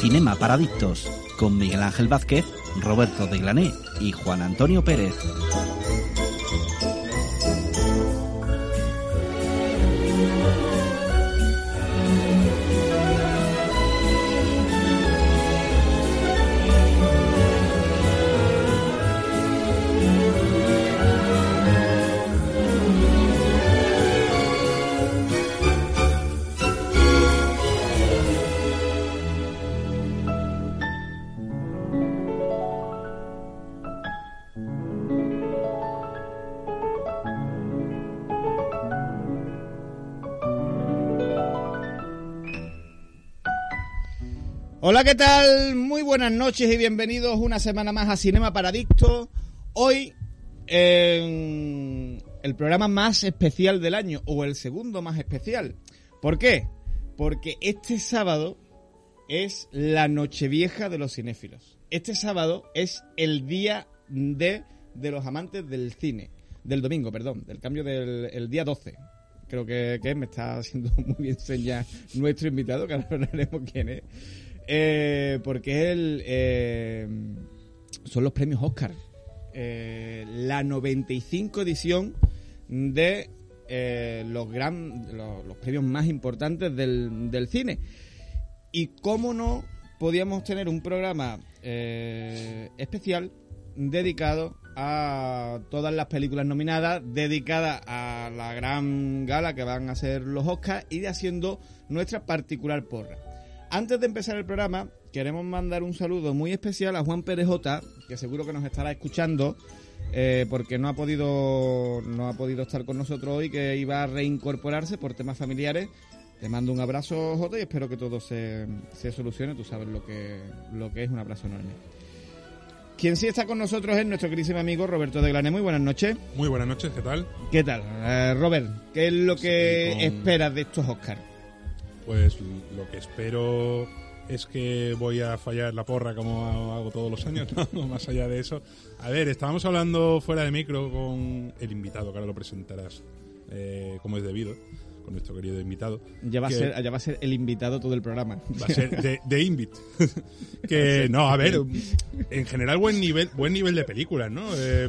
Cinema Paradictos con Miguel Ángel Vázquez, Roberto de Glané y Juan Antonio Pérez. ¿Qué tal? Muy buenas noches y bienvenidos una semana más a Cinema Paradicto. Hoy, el programa más especial del año, o el segundo más especial. ¿Por qué? Porque este sábado es la Nochevieja de los cinéfilos. Este sábado es el día de, de los amantes del cine. Del domingo, perdón, del cambio del el día 12. Creo que, que me está haciendo muy bien señas nuestro invitado, que ahora veremos quién es. Eh, porque eh, son los premios Oscar. Eh, la 95 edición de eh, los, los, los premios más importantes del, cine. Y cómo no podíamos tener un programa eh, especial dedicado a todas las películas nominadas, dedicada a la gran gala que van a ser los Oscars y de haciendo nuestra particular porra. Antes de empezar el programa, queremos mandar un saludo muy especial a Juan Pérez J, que seguro que nos estará escuchando, eh, porque no ha podido no ha podido estar con nosotros hoy, que iba a reincorporarse por temas familiares. Te mando un abrazo, J, y espero que todo se, se solucione. Tú sabes lo que, lo que es un abrazo enorme. Quien sí está con nosotros es nuestro queridísimo amigo Roberto de Glané. Muy buenas noches. Muy buenas noches, ¿qué tal? ¿Qué tal? Eh, Robert, ¿qué es lo que Sí, con- esperas de estos Oscars? Pues lo que espero es que voy a fallar la porra como hago todos los años, ¿no? Más allá de eso. A ver, estábamos hablando fuera de micro con el invitado, que ahora lo presentarás eh, como es debido, con nuestro querido invitado. Ya va, a ser, ya va a ser el invitado todo el programa. Va a ser de, de Invit. que no, a ver, en general buen nivel, buen nivel de películas, ¿no? Eh,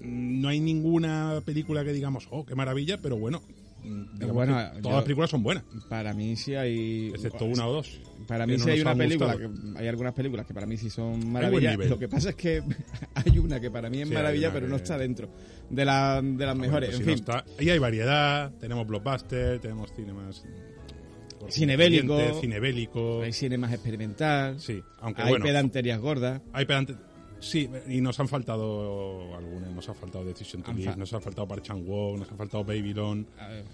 no hay ninguna película que digamos, oh, qué maravilla, pero bueno, digamos bueno, que yo- todas las películas son buenas, Para mí sí hay... excepto una o dos. Para mí no sí hay una película, que, hay algunas películas que para mí sí son maravillas. Lo que pasa es que hay una que para mí es Sí, maravilla, pero no está dentro de, la- de las Ah, mejores. bueno, pues en si no fin, está- ahí hay variedad, tenemos blockbuster, tenemos cine más... por Cine independiente, bélico. Cine bélico. hay cine más experimental, Sí, aunque hay bueno, pedanterías gordas. hay pedante... Sí, y nos han faltado algunas, nos ha faltado Decision to Live, nos ha faltado Park Chan Wook, nos ha faltado Babylon, a ver,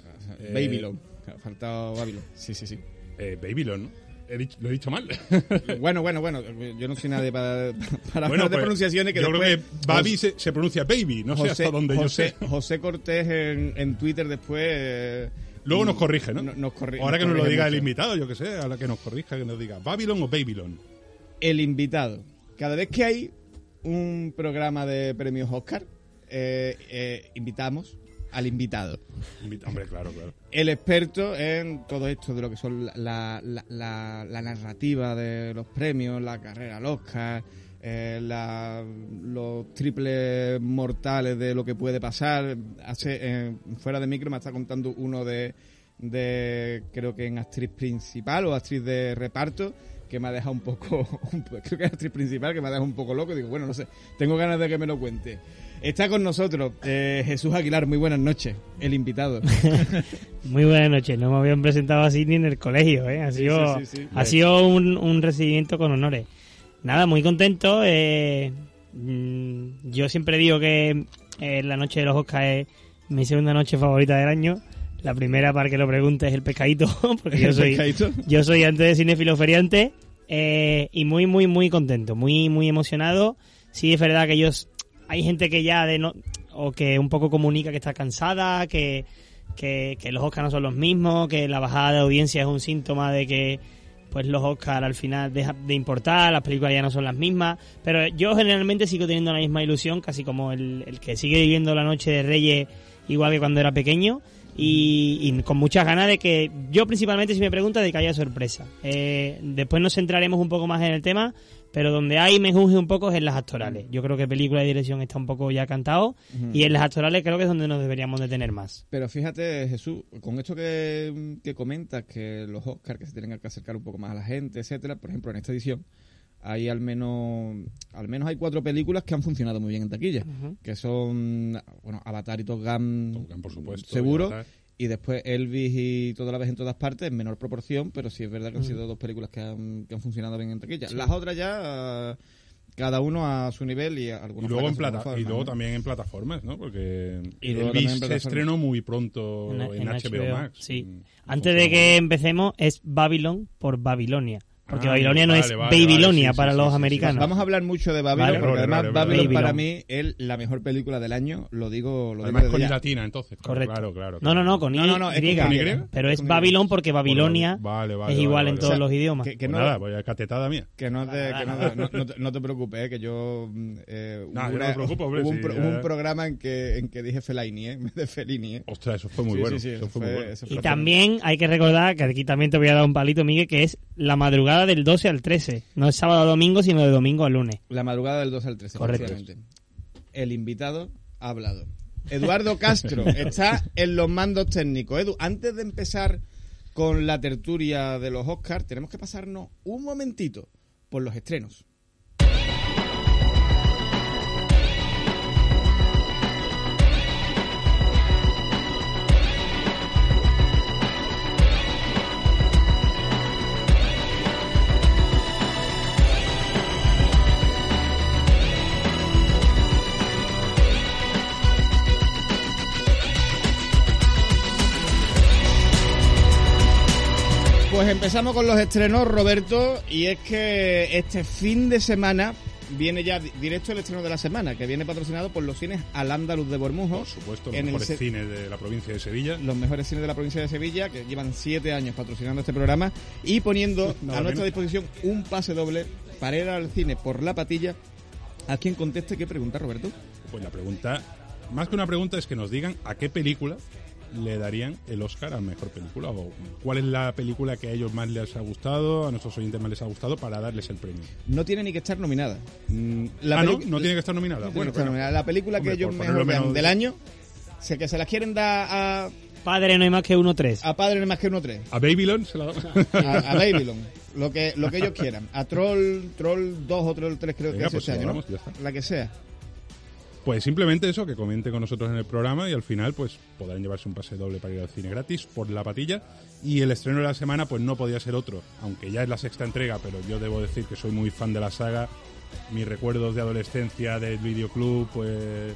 Eh, Babylon. Ha faltado Babylon. Sí, sí, sí. eh, Babylon, ¿no? He dicho- lo he dicho mal. bueno, bueno, bueno. Yo no soy nadie para, para bueno, hablar de pues, pronunciaciones que yo después... creo que Babi se, se pronuncia Baby, no sé hasta dónde José, yo sé. José Cortés en, en Twitter después... eh, Luego nos corrige, ¿no? no- nos corri- Ahora nos que nos lo diga el invitado, yo que sé, ahora que nos corrija, que nos diga Babylon o Babylon. el invitado. Cada vez que hay un programa de premios Oscar, eh, eh, invitamos al invitado. Invita- Hombre, claro, claro. El experto en todo esto de lo que son la, la- la- la narrativa de los premios, la carrera al Oscar, eh, la- los triples mortales de lo que puede pasar. Hace, eh, fuera de micro me está contando uno de, de, creo que en actriz principal o actriz de reparto, que me ha dejado un poco, creo que es actriz principal, que me ha dejado un poco loco. Digo, bueno, no sé, tengo ganas de que me lo cuente. Está con nosotros eh, Jesús Aguilar, muy buenas noches, el invitado. Muy buenas noches, no me habían presentado así ni en el colegio, ¿eh? Ha sido, sí, sí, sí. Ha sido un, un recibimiento con honores. Nada, muy contento. eh, mm, yo siempre digo que eh, la noche de los Oscars es mi segunda noche favorita del año. La primera, para que lo preguntes, es el pescadito, porque yo soy, pescadito. yo soy antes de cinéfilo feriante eh, y muy, muy, muy contento, muy, muy emocionado. Sí, es verdad que ellos, hay gente que ya de no, o que un poco comunica que está cansada, que, que, que los Oscars no son los mismos, que la bajada de audiencia es un síntoma de que pues los Oscars al final dejan de importar, las películas ya no son las mismas, pero yo generalmente sigo teniendo la misma ilusión, casi como el, el que sigue viviendo la noche de Reyes igual que cuando era pequeño, y, y con muchas ganas de que, yo principalmente si me pregunta, de que haya sorpresa. Eh, después nos centraremos un poco más en el tema, pero donde hay me juzgue un poco es en las actorales. Yo creo que película y dirección está un poco ya cantado y en las actorales creo que es donde nos deberíamos detener más. Pero fíjate, Jesús, con esto que, que comentas, que los Oscars que se tienen que acercar un poco más a la gente, etcétera, por ejemplo, en esta edición hay al menos al menos hay cuatro películas que han funcionado muy bien en taquilla, que son bueno, Avatar y Top Gun, Top Gun, por supuesto, seguro, y y después Elvis y Toda la vez en todas partes en menor proporción, pero sí es verdad que han sido dos películas que han, que han funcionado bien en taquilla. Las otras ya cada uno a su nivel y Y algunos luego, en plata, como y forma, luego ¿no? también en plataformas, ¿no? Porque Y Elvis se estrenó muy pronto en, En- en HBO, HBO, Max. sí. Antes de que empecemos, es Babylon por Babilonia. Porque Ah, Babilonia no vale, es vale, Babylonia vale, sí, para sí, los sí, sí, americanos. Vamos a hablar mucho de Babylon, Vale. porque Vale, además vale. para mí es la mejor película del año, lo digo, lo digo Además con. I latina, entonces. Correcto. Claro, claro, No, claro. no, no, con No, no, no, con Y. pero es. Babilón porque Por Babilonia Vale, vale, es igual vale, en todos los idiomas. Que, que Pues no, nada, voy a catetada mía. que no, que no, no- no te, no te preocupes, eh, que yo mm, eh, Nah, hubo yo no preocupo, hombre, hubo un, pro- programa en que en que dije Fellaini, eh, en vez de Fellini, eh. Ostras, eso fue muy bueno. Y también hay que recordar que aquí también te voy a dar un palito, Miguel, que es la madrugada del 12 al 13. No es sábado a domingo, sino de domingo a lunes. La madrugada del 2 al 13, Correcto. El invitado ha hablado. Eduardo Castro está en los mandos técnicos. Edu, antes de empezar con la tertulia de los Oscars, tenemos que pasarnos un momentito por los estrenos. Pues empezamos con los estrenos, Roberto, y es que este fin de semana viene ya di- directo el estreno de la semana, que viene patrocinado por los cines Al Andaluz de Bormujo, Por supuesto, los en mejores cines de la provincia de Sevilla. los mejores cines de la provincia de Sevilla, que llevan siete años patrocinando este programa y poniendo a nuestra menos. disposición un pase doble para ir al cine por la patilla. A quien conteste qué pregunta, Roberto. Pues la pregunta, más que una pregunta, es que nos digan a qué película le darían el Oscar a mejor película o cuál es la película que a ellos más les ha gustado, a nuestros oyentes más les ha gustado para darles el premio. No tiene ni que estar nominada. Mm, La ah, ¿no? ¿No tiene que estar nominada? No bueno, que estar bueno. nominada. La película Hombre, que ellos mejor menos- del año, sé que se las quieren dar a, Padre no hay más que uno tres. a Padre no más que uno tres. A Babylon se la a, a Babylon, lo que, lo que ellos quieran. A Troll, Troll 2 o Troll 3 creo Venga, que es pues este año, ¿no? vamos, ya está. La que sea. Pues simplemente eso, que comente con nosotros en el programa y al final pues podrán llevarse un pase doble para ir al cine gratis por la patilla. Y el estreno de la semana pues no podía ser otro, aunque ya es la sexta entrega, pero yo debo decir que soy muy fan de la saga. Mis recuerdos de adolescencia del videoclub pues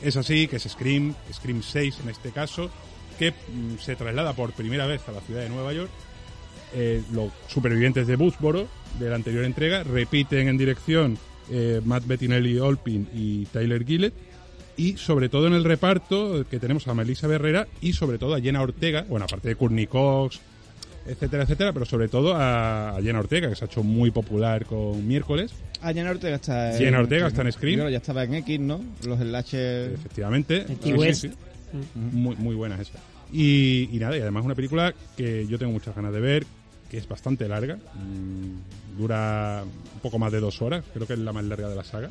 es así, que es Scream, Scream 6 en este caso, que mm, se traslada por primera vez a la ciudad de Nueva York. Eh, los supervivientes de Woodsboro de la anterior entrega repiten en dirección eh, Matt Bettinelli Olpin y Tyler Gillett y sobre todo en el reparto que tenemos a Melissa Herrera y sobre todo a Jenna Ortega, bueno, aparte de Courtney Cox, etcétera, etcétera, pero sobre todo a, a Jenna Ortega, que se ha hecho muy popular con Miércoles, Ah, Jenna Ortega está en... Jenna Ortega está en Scream. Ya estaba en X, ¿no? Los enlaces... efectivamente. En Sí, West. sí. Muy, muy buena esa. Y, y nada, y además una película que yo tengo muchas ganas de ver, que es bastante larga, mm, dura un poco más de dos horas, creo que es la más larga de la saga,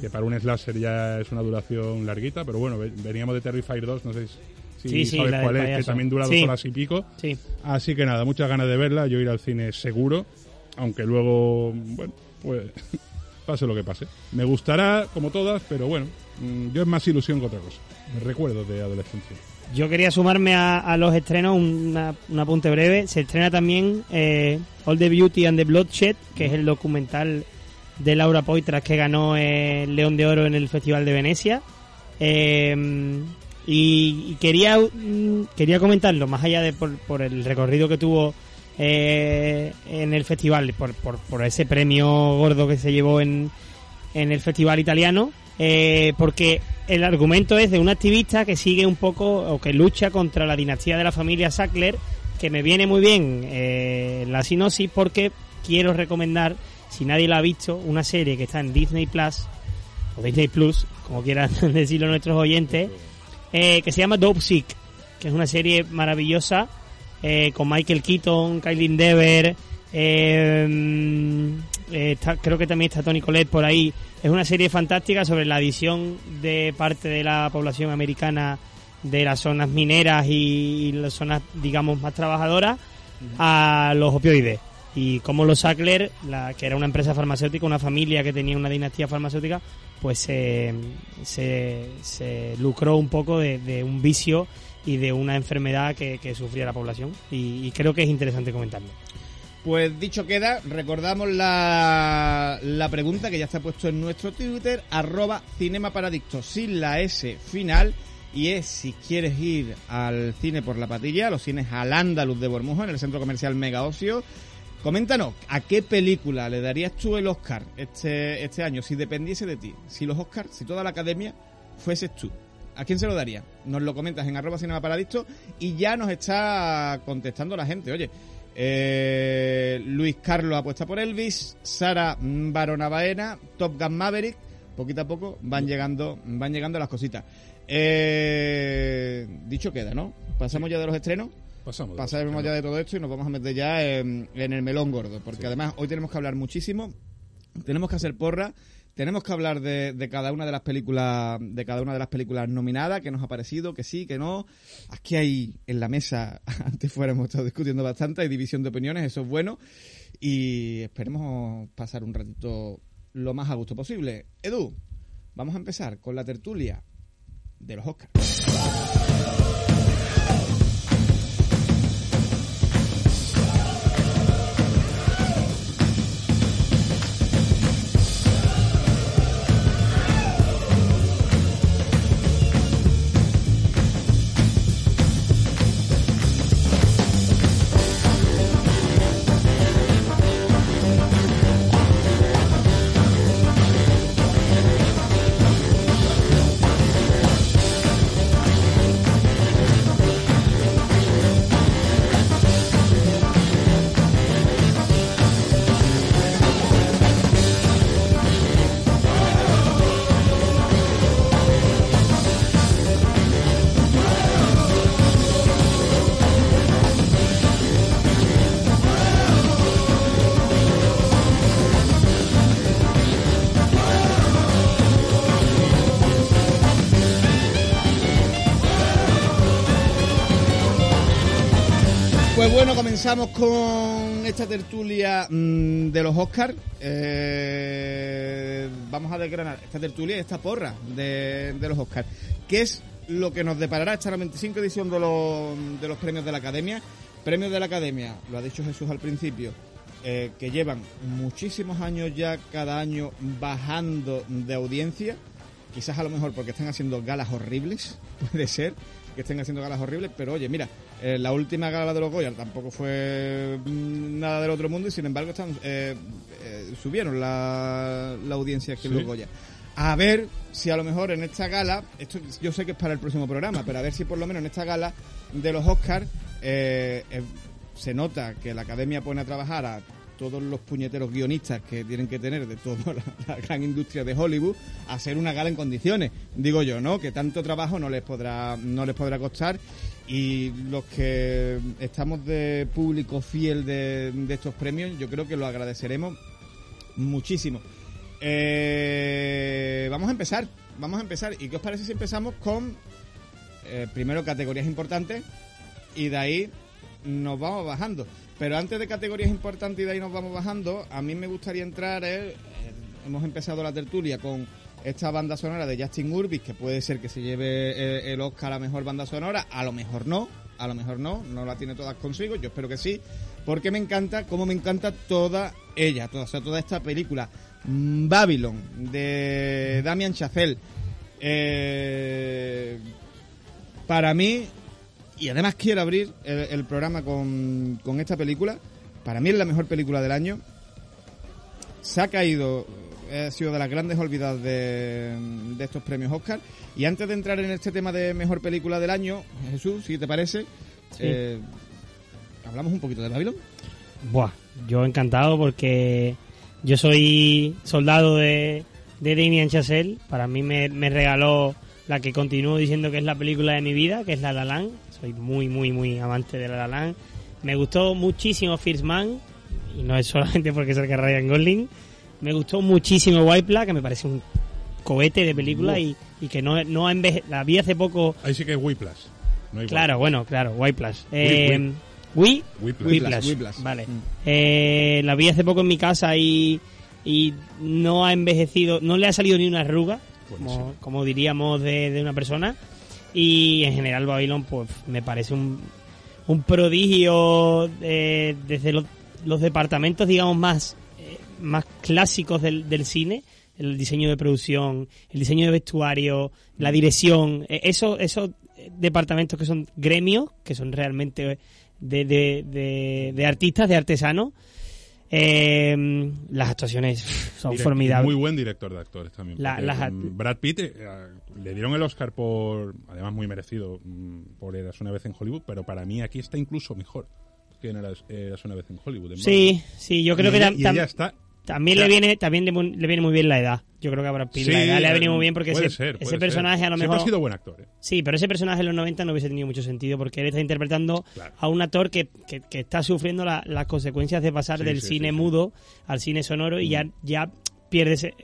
que para un slasher ya es una duración larguita, pero bueno, ve- veníamos de Terrifier 2, no sé si Sí, sí, sabes cuál es, que también dura Sí. dos horas y pico. Sí. Así que nada, muchas ganas de verla, yo ir al cine seguro, aunque luego, bueno, pues pase lo que pase. Me gustará, como todas, pero bueno, mm, yo es más ilusión que otra cosa. Recuerdos de adolescencia. Yo quería sumarme a, los estrenos, una, un apunte breve. Se estrena también eh, All the Beauty and the Bloodshed, que es el documental de Laura Poitras que ganó el León de Oro en el Festival de Venecia. Eh, y, quería, mm, quería comentarlo, más allá de por, por el recorrido que tuvo eh, en el festival, por, por, por ese premio gordo que se llevó en, en el festival italiano, eh, porque el argumento es de un activista que sigue un poco o que lucha contra la dinastía de la familia Sackler, que me viene muy bien eh, la sinopsis porque quiero recomendar, si nadie la ha visto, una serie que está en Disney Plus o Disney Plus, como quieran decirlo nuestros oyentes, eh, que se llama Dope Sick, que es una serie maravillosa eh, con Michael Keaton, Kylie Dever, está- creo que también está Tony Collette por ahí. Es una serie fantástica sobre la adición de parte de la población americana de las zonas mineras y, las zonas, digamos, más trabajadoras a los opioides. Y cómo los Sackler, la, que era una empresa farmacéutica, una familia que tenía una dinastía farmacéutica, pues se, se, lucró un poco de, un vicio y de una enfermedad que, sufría la población. Y creo que es interesante comentarlo. Pues dicho queda, recordamos la, la pregunta que ya está puesto en nuestro Twitter, arroba Cinema Paradicto, sin la S final, y es si quieres ir al cine por la patilla, los cines al Andaluz de Bormujo, en el centro comercial Mega Ocio, coméntanos, ¿a qué película le darías tú el Oscar este, este año si dependiese de ti? Si los Oscars, si toda la academia fueses tú. ¿A quién se lo daría? Nos lo comentas en arroba cinema paradicto y ya nos está contestando la gente. Oye, eh, Luis Carlos apuesta por Elvis, Sara Barona Baena, Top Gun Maverick. Poquito a poco van llegando, van llegando las cositas. Eh, dicho queda, ¿no? Pasamos ya de los estrenos. Pasamos. Pasaremos ya de todo esto y nos vamos a meter ya en, en el melón gordo, porque Sí. además hoy tenemos que hablar muchísimo, tenemos que hacer porra, tenemos que hablar de, cada una de las películas, de cada una de las películas nominadas, que nos ha parecido, que sí, que no. Aquí hay en la mesa, antes fuera hemos estado discutiendo bastante, hay división de opiniones, eso es bueno, y esperemos pasar un ratito lo más a gusto posible. Edu, vamos a empezar con la tertulia de los Oscars. Comenzamos con esta tertulia mm, de los Oscars. Eh, vamos a desgranar esta tertulia y esta porra de, de los Oscars. ¿Qué es lo que nos deparará esta 95 edición de los, de los premios de la Academia? Premios de la Academia, lo ha dicho Jesús al principio, eh, que llevan muchísimos años ya cada año bajando de audiencia. Quizás a lo mejor porque están haciendo galas horribles, puede ser que estén haciendo galas horribles, pero oye, mira, eh, la última gala de los Goya tampoco fue mm, nada del otro mundo y sin embargo están eh, eh, subieron la, la audiencia aquí en Sí. los Goya. A ver si a lo mejor en esta gala, esto yo sé que es para el próximo programa, pero a ver si por lo menos en esta gala de los Oscars se nota que la academia pone a trabajar a todos los puñeteros guionistas que tienen que tener de toda la, gran industria de Hollywood hacer una gala en condiciones. Digo yo, ¿no? Que tanto trabajo no les podrá, no les podrá costar y los que estamos de público fiel de, de estos premios, yo creo que lo agradeceremos muchísimo. Eh, vamos a empezar, vamos a empezar. ¿Y qué os parece si empezamos con eh, primero categorías importantes y de ahí nos vamos bajando? Pero antes de categorías importantes y de ahí nos vamos bajando, a mí me gustaría entrar, eh, eh, hemos empezado la tertulia con esta banda sonora de Justin Urbis, que puede ser que se lleve eh, el Oscar a mejor banda sonora, a lo mejor no, a lo mejor no, no la tiene todas consigo, yo espero que sí, porque me encanta, como me encanta toda ella, toda, toda esta película. Mm, Babylon, de Damian Chazelle. Para mí, y además quiero abrir el, el programa con, con esta película, para mí es la mejor película del año. Se ha caído, ha sido de las grandes olvidadas de, de estos premios Oscar. Y antes de entrar en este tema de mejor película del año, Jesús, si te parece, Sí. eh, hablamos un poquito de Babylon. Buah, yo encantado porque yo soy soldado de, de Damien Chazelle. Para mí me, me regaló la que continúo diciendo que es la película de mi vida, que es La La Land. Soy muy, muy, muy amante de La La Land. Me gustó muchísimo First Man, y no es solamente porque salga Ryan Gosling. Me gustó muchísimo White Black, que me parece un cohete de película y, y que no, no ha enveje- La vi hace poco. Ahí sí que es Whiplash. No hay Claro, bueno, claro, White Plus. Whip, Eh, Wii, Whiplash. Whiplash. Whiplash, Whiplash. Vale. Mm. Eh, la vi hace poco en mi casa y, y no ha envejecido, no le ha salido ni una arruga, como, como diríamos de, de una persona. Y en general Babylon, pues me parece un, un prodigio eh, desde los, departamentos, digamos, más, eh, más clásicos del, del cine. El diseño de producción, el diseño de vestuario, la dirección, eh, eso, esos departamentos que son gremios, que son realmente de, de, de, de artistas, de artesanos. Eh, las actuaciones son Direct- formidables. Muy buen director de actores también. La- las Brad Pitt eh, le dieron el Oscar por, además muy merecido, mm, por Eras una vez en Hollywood, pero para mí aquí está incluso mejor que en Eras, una vez en Hollywood. en Sí, sí, yo creo Y que ella- y ella está también le viene también le, le viene muy bien la edad. Yo creo que a Brad Pitt Sí, la edad le ha venido muy bien porque ese, ser, ese personaje ser. a lo Siempre mejor ha sido buen actor. eh. Sí, pero ese personaje en los 90 no hubiese tenido mucho sentido porque él está interpretando Claro. a un actor que, que- que está sufriendo la- las consecuencias de pasar Sí, del sí, cine mudo al cine sonoro y ya, ya pierde, ese-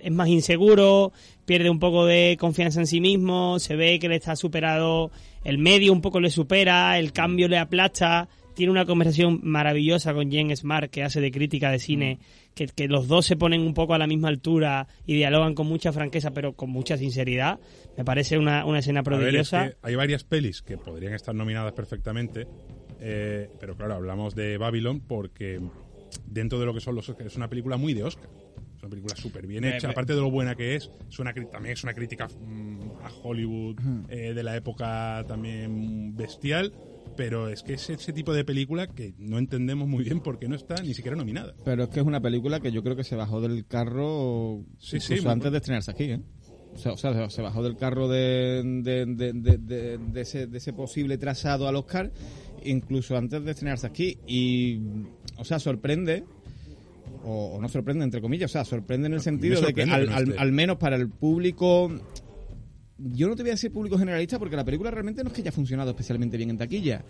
es más inseguro, pierde un poco de confianza en sí mismo, se ve que le está superado, el medio un poco le supera, el cambio le aplasta, tiene una conversación maravillosa con Jen Smart que hace de crítica de cine, que, que los dos se ponen un poco a la misma altura y dialogan con mucha franqueza pero con mucha sinceridad. Me parece una, una escena A ver, es prodigiosa. que hay varias pelis que podrían estar nominadas perfectamente, eh, pero claro, hablamos de Babylon porque dentro de lo que son los Oscars es una película muy de Oscar. Es una película súper bien hecha, eh. aparte de lo buena que es, es una, también es una crítica mm, a Hollywood eh, de la época también bestial, pero es que es ese tipo de película que no entendemos muy bien por qué no está ni siquiera nominada. Pero es que es una película que yo creo que se bajó del carro Sí, incluso sí, antes de estrenarse aquí, ¿eh? O sea, o sea, se bajó del carro de, de, de- de- ese, de ese posible trazado al Oscar incluso antes de estrenarse aquí. Y, o sea, sorprende, o, o no sorprende, entre comillas, o sea, sorprende en el sentido de que sorprende al, que no al- esté. al menos para el público yo no te voy a decir público generalista porque la película realmente no es que haya funcionado especialmente bien en taquilla.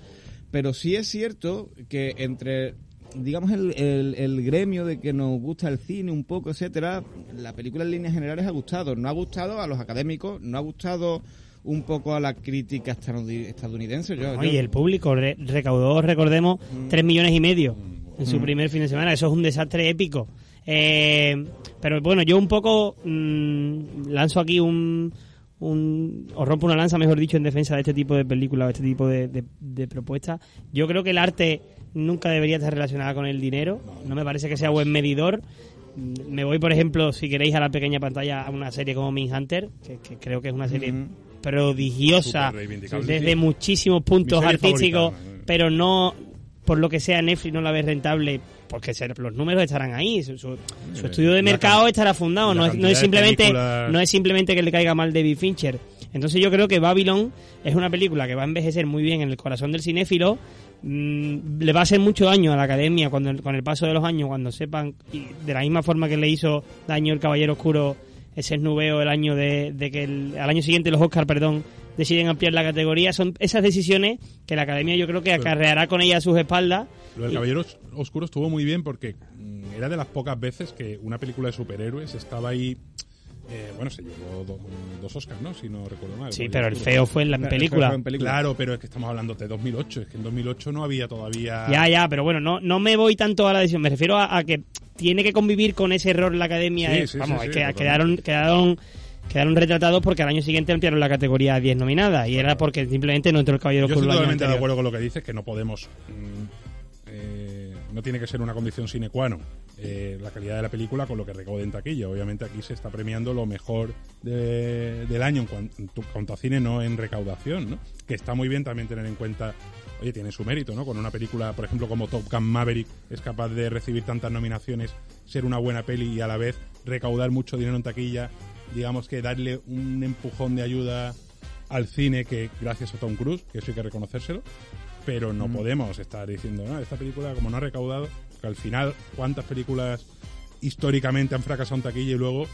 Pero sí es cierto que entre, digamos, el, el- el gremio de que nos gusta el cine un poco, etcétera, la película en líneas generales ha gustado. No ha gustado a los académicos, no ha gustado un poco a la crítica estadounidense. Yo, Oye, yo- el público re- recaudó, recordemos, tres millones y medio en su Mm. primer fin de semana. Eso es un desastre épico. Eh, pero bueno, yo un poco mm, lanzo aquí un, un... o rompo una lanza, mejor dicho, en defensa de este tipo de películas o este tipo de, de- de propuestas. Yo creo que el arte nunca debería estar relacionado con el dinero. No me parece que sea buen medidor. Me voy, por ejemplo, si queréis, a la pequeña pantalla a una serie como Mindhunter, que, que creo que es una serie prodigiosa desde sí. muchísimos puntos artísticos, favorita, ¿no? pero no por lo que sea Netflix no la ves rentable porque se- los números estarán ahí, su, su- su estudio de mercado estará fundado, no es, no es simplemente películas- no es simplemente que le caiga mal David Fincher. Entonces yo creo que Babylon es una película que va a envejecer muy bien en el corazón del cinéfilo. mm, le va a hacer mucho daño a la academia cuando el- con el paso de los años, cuando sepan, y de la misma forma que le hizo daño el Caballero Oscuro ese esnubeo el año de, de que el- al año siguiente los Oscar, perdón, deciden ampliar la categoría. Son esas decisiones que la academia yo creo que acarreará con ella a sus espaldas. Lo del Caballero Os- Oscuro estuvo muy bien porque mm, era de las pocas veces que una película de superhéroes estaba ahí. eh, bueno, se llevó do- dos Oscars, ¿no? Si no recuerdo mal. Sí, pero el feo fue en la película. fue en película. Claro, pero es que estamos hablando de 2008. Es que en 2008 no había todavía. Ya, ya, pero bueno, no, no me voy tanto a la decisión. Me refiero a, a que tiene que convivir con ese error la academia. Sí, eh. sí, Vamos, sí, es sí, que quedaron, quedaron, quedaron retratados porque al año siguiente ampliaron la categoría a 10 nominadas. Y era porque simplemente no entró el caballero Yo Oscuro estoy totalmente de acuerdo con lo que dices, que no podemos. No tiene que ser una condición sine qua non eh, la calidad de la película con lo que recaude en taquilla. Obviamente aquí se está premiando lo mejor de- del año en cuan- en cuanto a cine, no en recaudación, ¿no? Que está muy bien también tener en cuenta. Oye, tiene su mérito, ¿no? Con una película, por ejemplo, como Top Gun Maverick, es capaz de recibir tantas nominaciones, ser una buena peli y a la vez recaudar mucho dinero en taquilla, digamos que darle un empujón de ayuda al cine que gracias a Tom Cruise, que eso hay que reconocérselo, pero no podemos estar diciendo, no, esta película como no ha recaudado, que al final cuántas películas históricamente han fracasado en taquilla y luego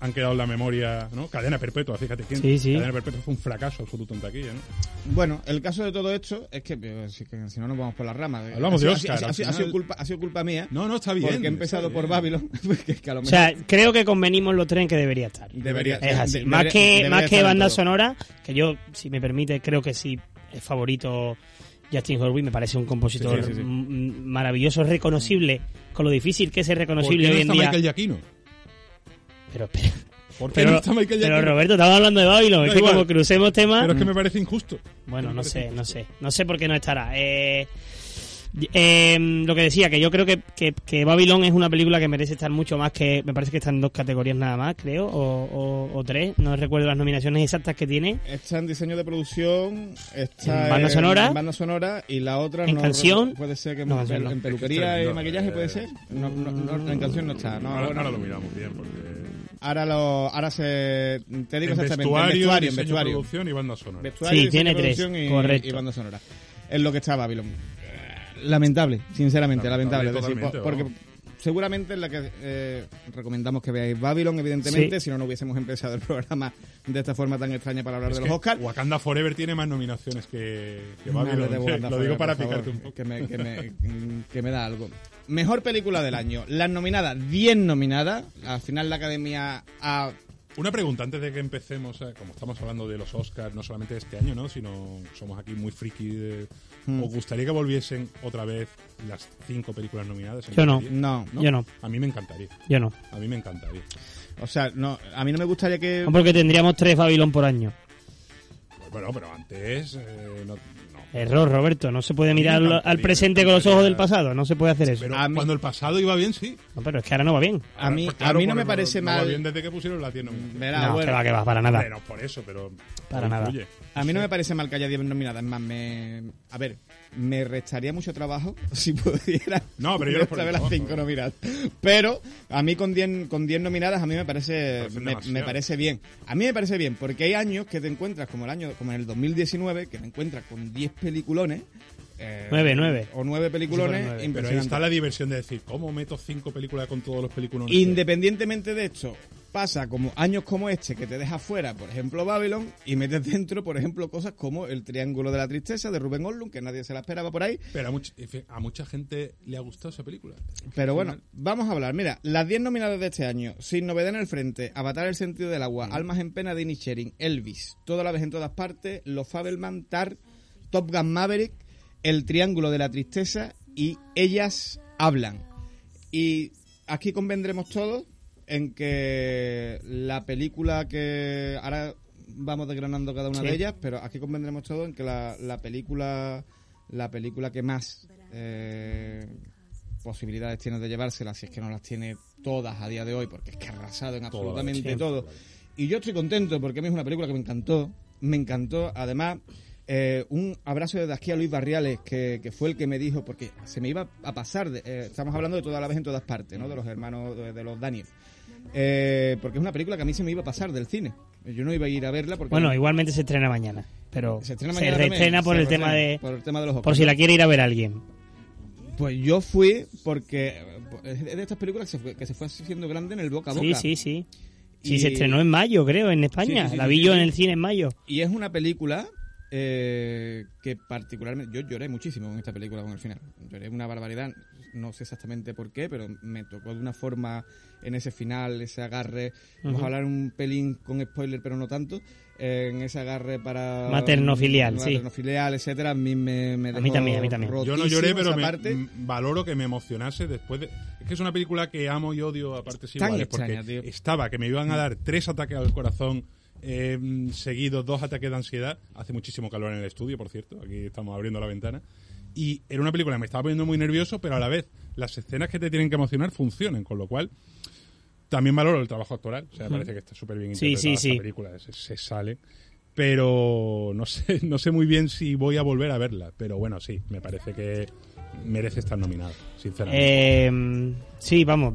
han quedado en la memoria, ¿no? Cadena perpetua, fíjate quién. Sí, sí. Cadena perpetua fue un fracaso absoluto en taquilla, ¿no? Bueno, el caso de todo esto es que, eh, si, que si no nos vamos por las ramas. Hablamos Ha de Oscar, Ha, sido- ha ha culpa, ha sido culpa mía. No, no, está bien. porque he empezado por. Babylon. porque es que a lo O sea, creo que convenimos los tres en que debería estar. debería Es así. de- más debería- que, debería más que banda todo. sonora, que yo, si me permite, creo que sí es favorito Justin Hurwitz. Me parece un compositor Sí, sí, sí. maravilloso, reconocible, con lo difícil que es ser ¿Por reconocible qué no hoy en está día. Michael? Pero, pero, ¿Por qué pero, no está Michael pero, Giacchino? Roberto, estamos hablando de Babylon. Da es que igual. como crucemos temas. Pero es que me parece injusto. Bueno, Me no sé, no sé. No sé por qué no estará. Eh, eh, lo que decía, que yo creo que, que, que Babylon es una película que merece estar mucho más que... Me parece que está en dos categorías nada más, creo, o, o- o tres. No recuerdo las nominaciones exactas que tiene. Está en diseño de producción, está En banda sonora. en banda sonora y la otra En no canción. puede ser que No, en, canción no. en peluquería Es que y no, maquillaje eh, puede ser. No, no, no, en canción no está. No, ahora, bueno, ahora lo miramos bien, porque... ahora lo, ahora se te digo En exactamente vestuario, en vestuario, en vestuario. producción y banda sonora. Vestuario, Sí, tiene tres, producción y, correcto. y banda sonora. Es lo que está Babylon. Lamentable, sinceramente, lamentable. Decir, porque seguramente es la que eh, recomendamos que veáis Babylon, evidentemente, Sí. si no, no hubiésemos empezado el programa de esta forma tan extraña para hablar Es de los Oscars. Wakanda Forever tiene más nominaciones que, que Babylon. Lo digo para picarte un poco. Que me, que, me, que me da algo. Mejor película del año. Las nominadas, 10 nominadas. Al final la academia ha Una pregunta antes de que empecemos, eh, como estamos hablando de los Oscars, no solamente de este año, ¿no? sino somos aquí muy friki. de- Hmm. ¿Os gustaría que volviesen otra vez las cinco películas nominadas? en Yo no. día? No, Yo no, A mí me encantaría. yo no. A mí me encantaría. o sea, no, a mí no me gustaría que... No, porque tendríamos tres Babylon por año. Bueno, pero antes eh, no, no. Error, Roberto. No se puede mirar al presente con los ojos del pasado. No se puede hacer eso. Pero A mí- cuando el pasado iba bien, sí. No, pero es que ahora no va bien. A mí, Pues a mí no me parece no va mal... bien desde que pusieron la tienda. Verá, no, bueno, que va, que va, para nada. Bueno, por eso, pero. Para no nada. A mí no me parece mal que haya 10 nominadas. Es más, me... A ver, me restaría mucho trabajo si pudiera... No, pero yo no por las trabajo. 5 nominadas. Pero a mí con 10 con 10 nominadas a mí me parece me, me parece bien. A mí me parece bien porque hay años que te encuentras como el año como en el 2019 que te encuentras con 10 peliculones eh, Nueve, nueve. o 9 peliculones nueve. Pero ahí está la diversión de decir, ¿cómo meto cinco películas con todos los películas? Independientemente de esto, pasa como años como este que te deja fuera, por ejemplo, Babylon, y metes dentro, por ejemplo, cosas como El Triángulo de la Tristeza de Rubén Orlund, que nadie se la esperaba por ahí. Pero a, much- a mucha gente le ha gustado esa película. Pero bueno, vamos a hablar. Mira, las 10 nominadas de este año, Sin Novedad en el Frente, Avatar el Sentido del Agua, Almas en Pena de Inisherin, Elvis, Toda la vez en todas partes, Los Fabelman, Tar, Top Gun Maverick, El Triángulo de la Tristeza y Ellas Hablan. Y aquí convendremos todos en que la película que ahora vamos desgranando cada una Sí. de ellas, pero aquí convendremos todos en que la, la película la película que más eh, posibilidades tiene de llevársela, si es que no las tiene todas a día de hoy, porque es que ha arrasado en absolutamente sí. todo. Y yo estoy contento porque a mí es una película que me encantó, me encantó, además eh, un abrazo desde aquí a Luis Barriales, que, que fue el que me dijo, porque se me iba a pasar, de- eh, estamos hablando de toda la vez en todas partes, ¿no? De los hermanos, de, de los Daniel. Eh, porque es una película que a mí se me iba a pasar del cine. Yo no iba a ir a verla porque... Bueno, igualmente se estrena mañana. Pero se se, estrena mañana también, reestrena por se el tema de. Por el tema de los Por Oscars, si ¿no? la quiere ir a ver alguien. Pues yo fui porque es de estas películas que se fue, que se fue haciendo grande en el boca a boca. Sí, sí, sí. Sí, Y- se estrenó en mayo, creo, en España. Sí, sí, sí, la vi yo en el cine en mayo. Y es una película eh, que particularmente... Yo lloré muchísimo con esta película con el final. Lloré una barbaridad. No sé exactamente por qué, pero me tocó de una forma en ese final, ese agarre. Vamos a hablar un pelín con spoiler, pero no tanto. eh, en ese agarre para... Materno-filial, sí. Materno-filial, etcétera. A mí me, me A mí dejó también, a mí también. Yo no lloré, pero me, parte. valoro que me emocionase después de... Es que es una película que amo y odio a partes Tan iguales, porque tío. estaba que me iban a dar tres ataques al corazón eh, seguidos, dos ataques de ansiedad. Hace muchísimo calor en el estudio, por cierto. Aquí estamos abriendo la ventana. Y era una película que me estaba poniendo muy nervioso, pero a la vez las escenas que te tienen que emocionar funcionan, con lo cual también valoro el trabajo actoral. O sea, me parece que está súper bien Sí, interpretada sí, esta sí. película, se, se sale. Pero no sé, no sé muy bien si voy a volver a verla. Pero bueno, sí, me parece que merece estar nominada, sinceramente. Eh, sí, vamos,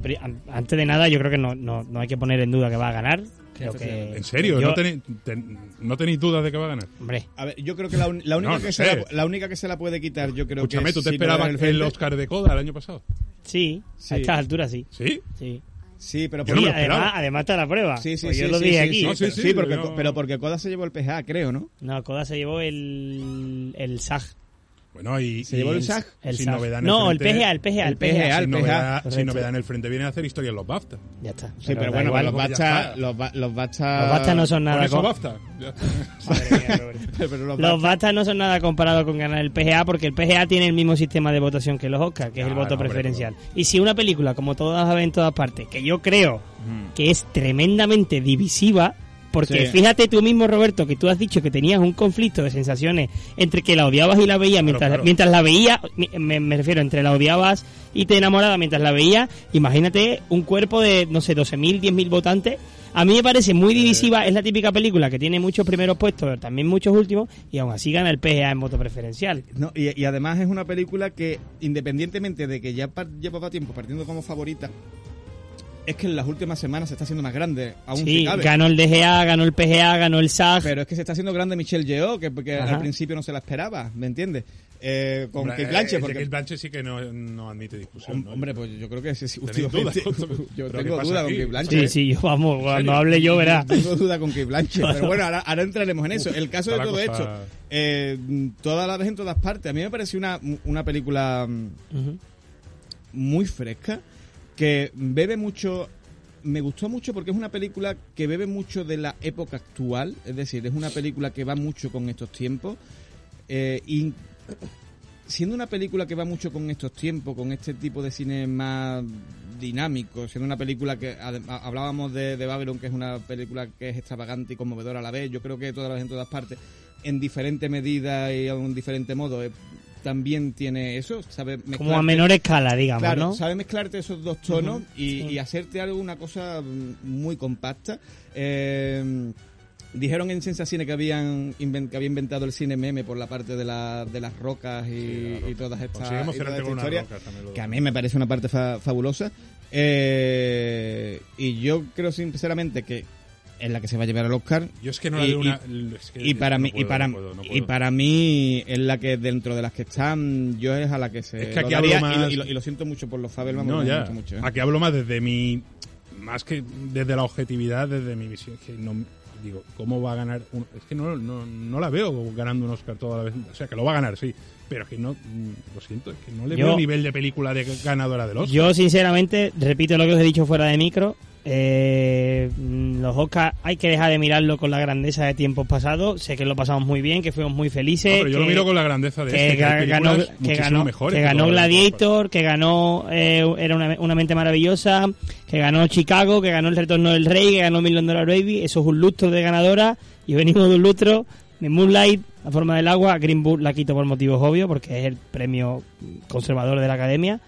antes de nada yo creo que no, no, no hay que poner en duda que va a ganar. Creo que, ¿En serio? yo- ¿No, tenéis, ten- ¿No tenéis dudas de que va a ganar? Hombre, A ver, yo creo que la, un- la única No, no que sé. se la, la única que se la puede quitar, yo creo Escúchame, que ¿tú te Sin esperabas en el. Oscar de Coda el año pasado? sí, Sí. a estas alturas sí. ¿Sí? sí. Sí, pero Yo por- no me lo además, además está la prueba. Sí, sí, Pues sí, yo lo sí, dije sí, aquí. sí, No, sí, pero, sí, sí, porque, yo- pero porque Koda se llevó el PGA, creo, ¿no? No, Koda se llevó el, el SAG. Bueno, y, ¿Se llevó el SAG? El sin SAG. novedad en no, el frente- PGA, el PGA, el El PGA. PGA, sin, el novedad, correcto. sin novedad en el frente viene a hacer historia en los BAFTA. Ya está. Sí, pero, bueno, igual. los está. los, ba- los Basta... Los Basta no son nada. con- BAFTA. Pero los Los Basta- Basta no son nada comparados con ganar el PGA porque el PGA tiene el mismo sistema de votación que los Oscars, que es el voto hombre, preferencial. Y si una película, como todas las ven en todas partes, que yo creo que es tremendamente divisiva, porque Sí. fíjate tú mismo, Roberto, que tú has dicho que tenías un conflicto de sensaciones entre que la odiabas y la veías mientras, claro. mientras la veías, me, me refiero, entre la odiabas y te enamorabas mientras la veías, imagínate un cuerpo de, no sé, 12.000, 10.000 votantes. A mí me parece muy divisiva, es la típica película que tiene muchos primeros puestos, pero también muchos últimos, y aún así gana el PGA en voto preferencial. No, y, y además es una película que, independientemente de que ya llevaba tiempo partiendo como favorita, es que en las últimas semanas se está haciendo más grande, aún Sí, si cabe. ganó el DGA, ganó el PGA, ganó el SAG. Pero es que se está haciendo grande Michelle Yeoh, que, que al principio no se la esperaba, ¿me entiendes? Eh, con Hombre, Kate eh, Blanchett, de porque... Kate Blanchett sí que no, no admite discusión. ¿no? Hombre, pues yo creo que sí, sí, ¿Tenéis últimamente- dudas? yo ¿Pero qué tengo duda con? Kate Blanchett. Sí, ¿eh? sí, yo vamos, cuando hable yo verás. Tengo duda con Kate Blanchett. Pero bueno, ahora, ahora entraremos en eso. El caso de todo cosa- esto, eh, toda la vez en todas partes. A mí me pareció una, una película mm, muy fresca que bebe mucho. Me gustó mucho porque es una película que bebe mucho de la época actual. Es decir, es una película que va mucho con estos tiempos. Eh, y siendo una película que va mucho con estos tiempos, con este tipo de cine más dinámico, siendo una película que hablábamos de, de Babylon, que es una película que es extravagante y conmovedora a la vez, yo creo que todas las en todas partes, en diferente medida y en diferente modo, eh, también tiene eso, sabe Como a mezclarte- menor escala, digamos, Claro, ¿no? sabe mezclarte esos dos tonos y, sí. y hacerte algo, una cosa mm, muy compacta. Eh, dijeron en Sensacine que habían que había inventado el cine meme por la parte de, la- de las rocas y, Sí, claro. y todas estas y toda esta que a mí me parece una parte fa- fabulosa. Eh, y yo creo sinceramente que es la que se va a llevar al Oscar Yo es que no la y- una... es que y para no mí y para no puedo, no y para mí es la que dentro de las que están yo es a la que se Es que aquí hablo y lo- más- y, lo, y lo siento mucho por los Fabelman No, ya. gusta mucho, ¿eh? Aquí hablo más desde mi. Más que desde la objetividad, desde mi visión. Que no, digo, ¿cómo va a ganar? un- es que no, no, no la veo ganando un Oscar toda la vez. O sea, que lo va a ganar, sí. Pero es que no. mm, Lo siento, es que no le Yo- veo nivel de película de ganadora del Oscar. Yo, sinceramente, repito lo que os he dicho fuera de micro. eh, los Oscars hay que dejar de mirarlo con la grandeza de tiempos pasados. Sé que lo pasamos muy bien, que fuimos muy felices. No, pero yo que- lo miro con la grandeza de que, este, que ganó, que ganó, que. Gladiator, que ganó eh, era una, una mente maravillosa, que ganó Chicago, que ganó El Retorno del Rey, que ganó Million Dollar Baby. Eso es un lustro de ganadora y venimos de un lustro de Moonlight, La forma del agua. Green Book la quito por motivos obvios porque es el premio conservador de la academia.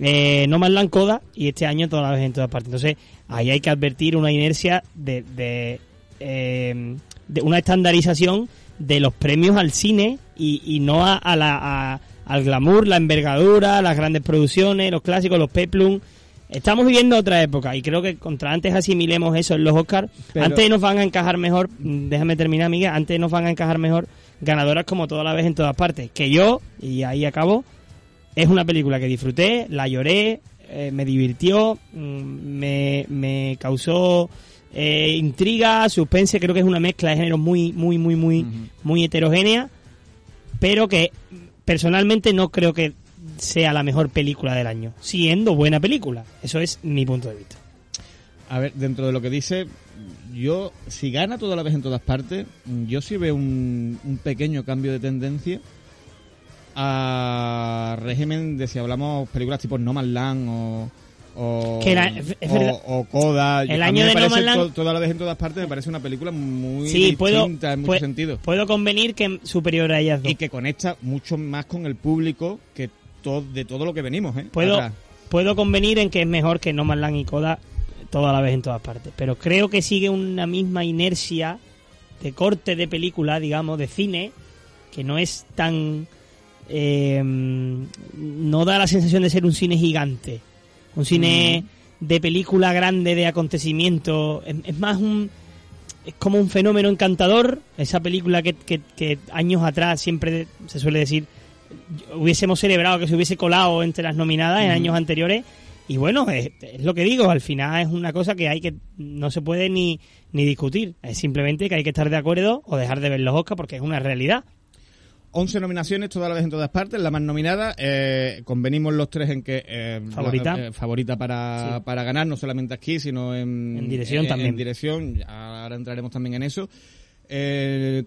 Eh, no más Coda y este año toda la vez en todas partes. Entonces, ahí hay que advertir una inercia de, de, eh, de una estandarización de los premios al cine y, y no a, a la, a- al glamour, la envergadura, las grandes producciones, los clásicos, los peplum. Estamos viviendo otra época y creo que contra antes asimilemos eso en los Oscars. Pero- Antes nos van a encajar mejor, mm, déjame terminar, Miguel, antes nos van a encajar mejor ganadoras como toda la vez en todas partes. Que yo, y ahí acabo, es una película que disfruté, la lloré, eh, me divirtió, mm, me, me causó eh, intriga, suspense, creo que es una mezcla de géneros muy, muy, muy, muy, muy heterogénea, pero que personalmente no creo que sea la mejor película del año, siendo buena película. Eso es mi punto de vista. A ver, dentro de lo que dice, yo, si gana toda la vez en todas partes, yo sí veo un, un pequeño cambio de tendencia a régimen de si hablamos películas tipo No Man's Land o. O, Que la- es o- o Coda. El año de No parece Land- to- toda la vez en todas partes me parece una película muy Sí, puedo, distinta en muchos pue- sentidos. puedo convenir que es superior a ellas dos. Y que conecta mucho más con el público que to- de todo lo que venimos, ¿eh? Puedo, Atrás. puedo convenir en que es mejor que No Man's Land y Coda toda la vez en todas partes. Pero creo que sigue una misma inercia de corte de película, digamos, de cine, que no es tan... eh, no da la sensación de ser un cine gigante. Un cine de película grande, de acontecimiento. Es, es más un... Es como un fenómeno encantador. Esa película que, que- que años atrás siempre se suele decir hubiésemos celebrado que se hubiese colado entre las nominadas en años anteriores Y bueno, es, es lo que digo, al final es una cosa que hay que no se puede ni, ni discutir. Es simplemente que hay que estar de acuerdo o dejar de ver los Oscars porque es una realidad. 11 nominaciones, toda la vez en todas partes. La más nominada, eh, convenimos los tres en que. eh, Favorita. la- eh, favorita para, Sí. para ganar, no solamente aquí, sino en. En dirección también. En dirección, ahora entraremos también en eso.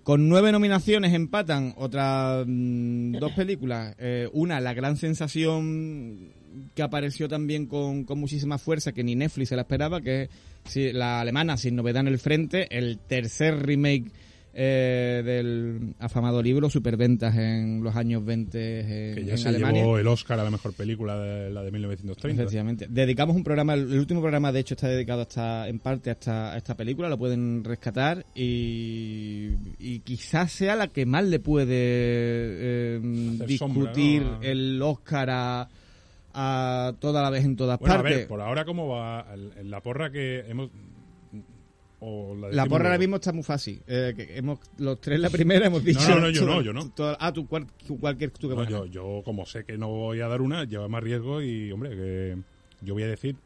Con nueve nominaciones empatan otras mm, dos películas. Una, La Gran Sensación, que apareció también con, con muchísima fuerza, que ni Netflix se la esperaba, que es la alemana, sin novedad en el frente, el tercer remake eh, del afamado libro, superventas en los años 20 en, Que ya en se Alemania. llevó el Oscar a la mejor película de la de 1930. Efectivamente. Dedicamos un programa, el último programa de hecho está dedicado a esta, en parte a esta, a esta película, lo pueden rescatar y, y quizás sea la que más le puede eh, discutir sombra, ¿no? el Oscar a, a toda la vez en todas Bueno, a partes. ver, por ahora, ¿cómo va? En la porra que hemos. O la, La porra ahora mismo está muy fácil. Eh, que hemos, los tres la primera hemos dicho. no, no, yo no, yo no. toda- ah, tú, cual- cualquier tú que No, vas a yo, yo, como sé que no voy a dar una, lleva más riesgo y, hombre, que yo voy a decir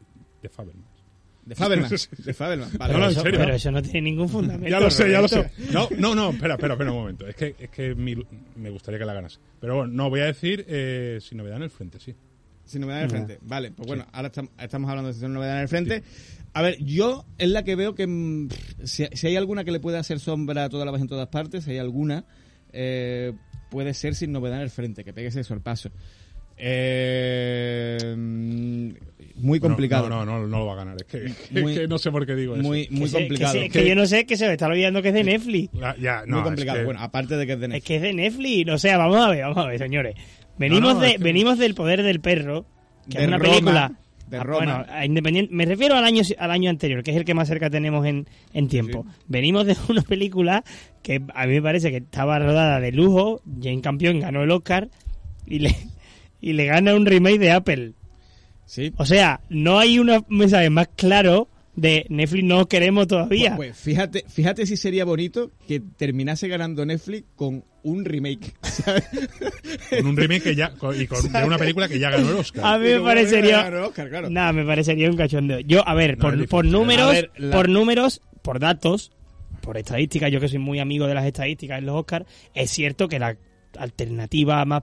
de Fabelman. De Fabelman. de Fabelman. Vale, No, no, en eso, serio. pero eso no tiene ningún fundamento. Ya lo sé, ya lo sé. No, no, no, espera, espera, espera un momento. Es que, es que mi- me gustaría que la ganase. Pero bueno, no, voy a decir eh, sin novedad en el frente, sí. Sin novedad en el frente. Vale, pues bueno, ahora estam- estamos hablando de sin novedad en el frente. A ver, yo es la que veo que mm, si, si hay alguna que le puede hacer sombra a toda la vez en todas partes, si hay alguna, eh, puede ser sin novedad en el frente, que pegue ese sorpaso. Eh, mm, muy complicado. No, no, no, no lo va a ganar. Es que, es Muy- que no sé por qué digo eso. muy, muy Que se- complicado. Que, se- que yo no sé, que se me está olvidando que es de Netflix. La- ya, no, muy es complicado. que- Bueno, aparte de que es de Es Netflix. que es de Netflix. O sea, vamos a ver, vamos a ver, señores. Venimos, no, de, es que- venimos del poder del perro, que De es una Roma, película. de Ah, Roma. Bueno, independiente, me refiero al año, al año anterior, que es el que más cerca tenemos en, en tiempo. Venimos de una película que a mí me parece que estaba rodada de lujo. Jane Campion ganó el Oscar y le, y le gana un remake de Apple. Sí. O sea, no hay un mensaje más claro de Netflix no queremos todavía. Pues, pues fíjate, fíjate si sería bonito que terminase ganando Netflix con un remake. ¿sabes? Con un remake que ya, con- y con, de una película que ya ganó el Oscar. a mí me parecería... Oscar, claro. Nada, me parecería un cachondeo. Yo, a ver, No, por, por números, A ver, la- por números, por datos, por estadísticas, yo que soy muy amigo de las estadísticas en los Oscars, es cierto que la alternativa más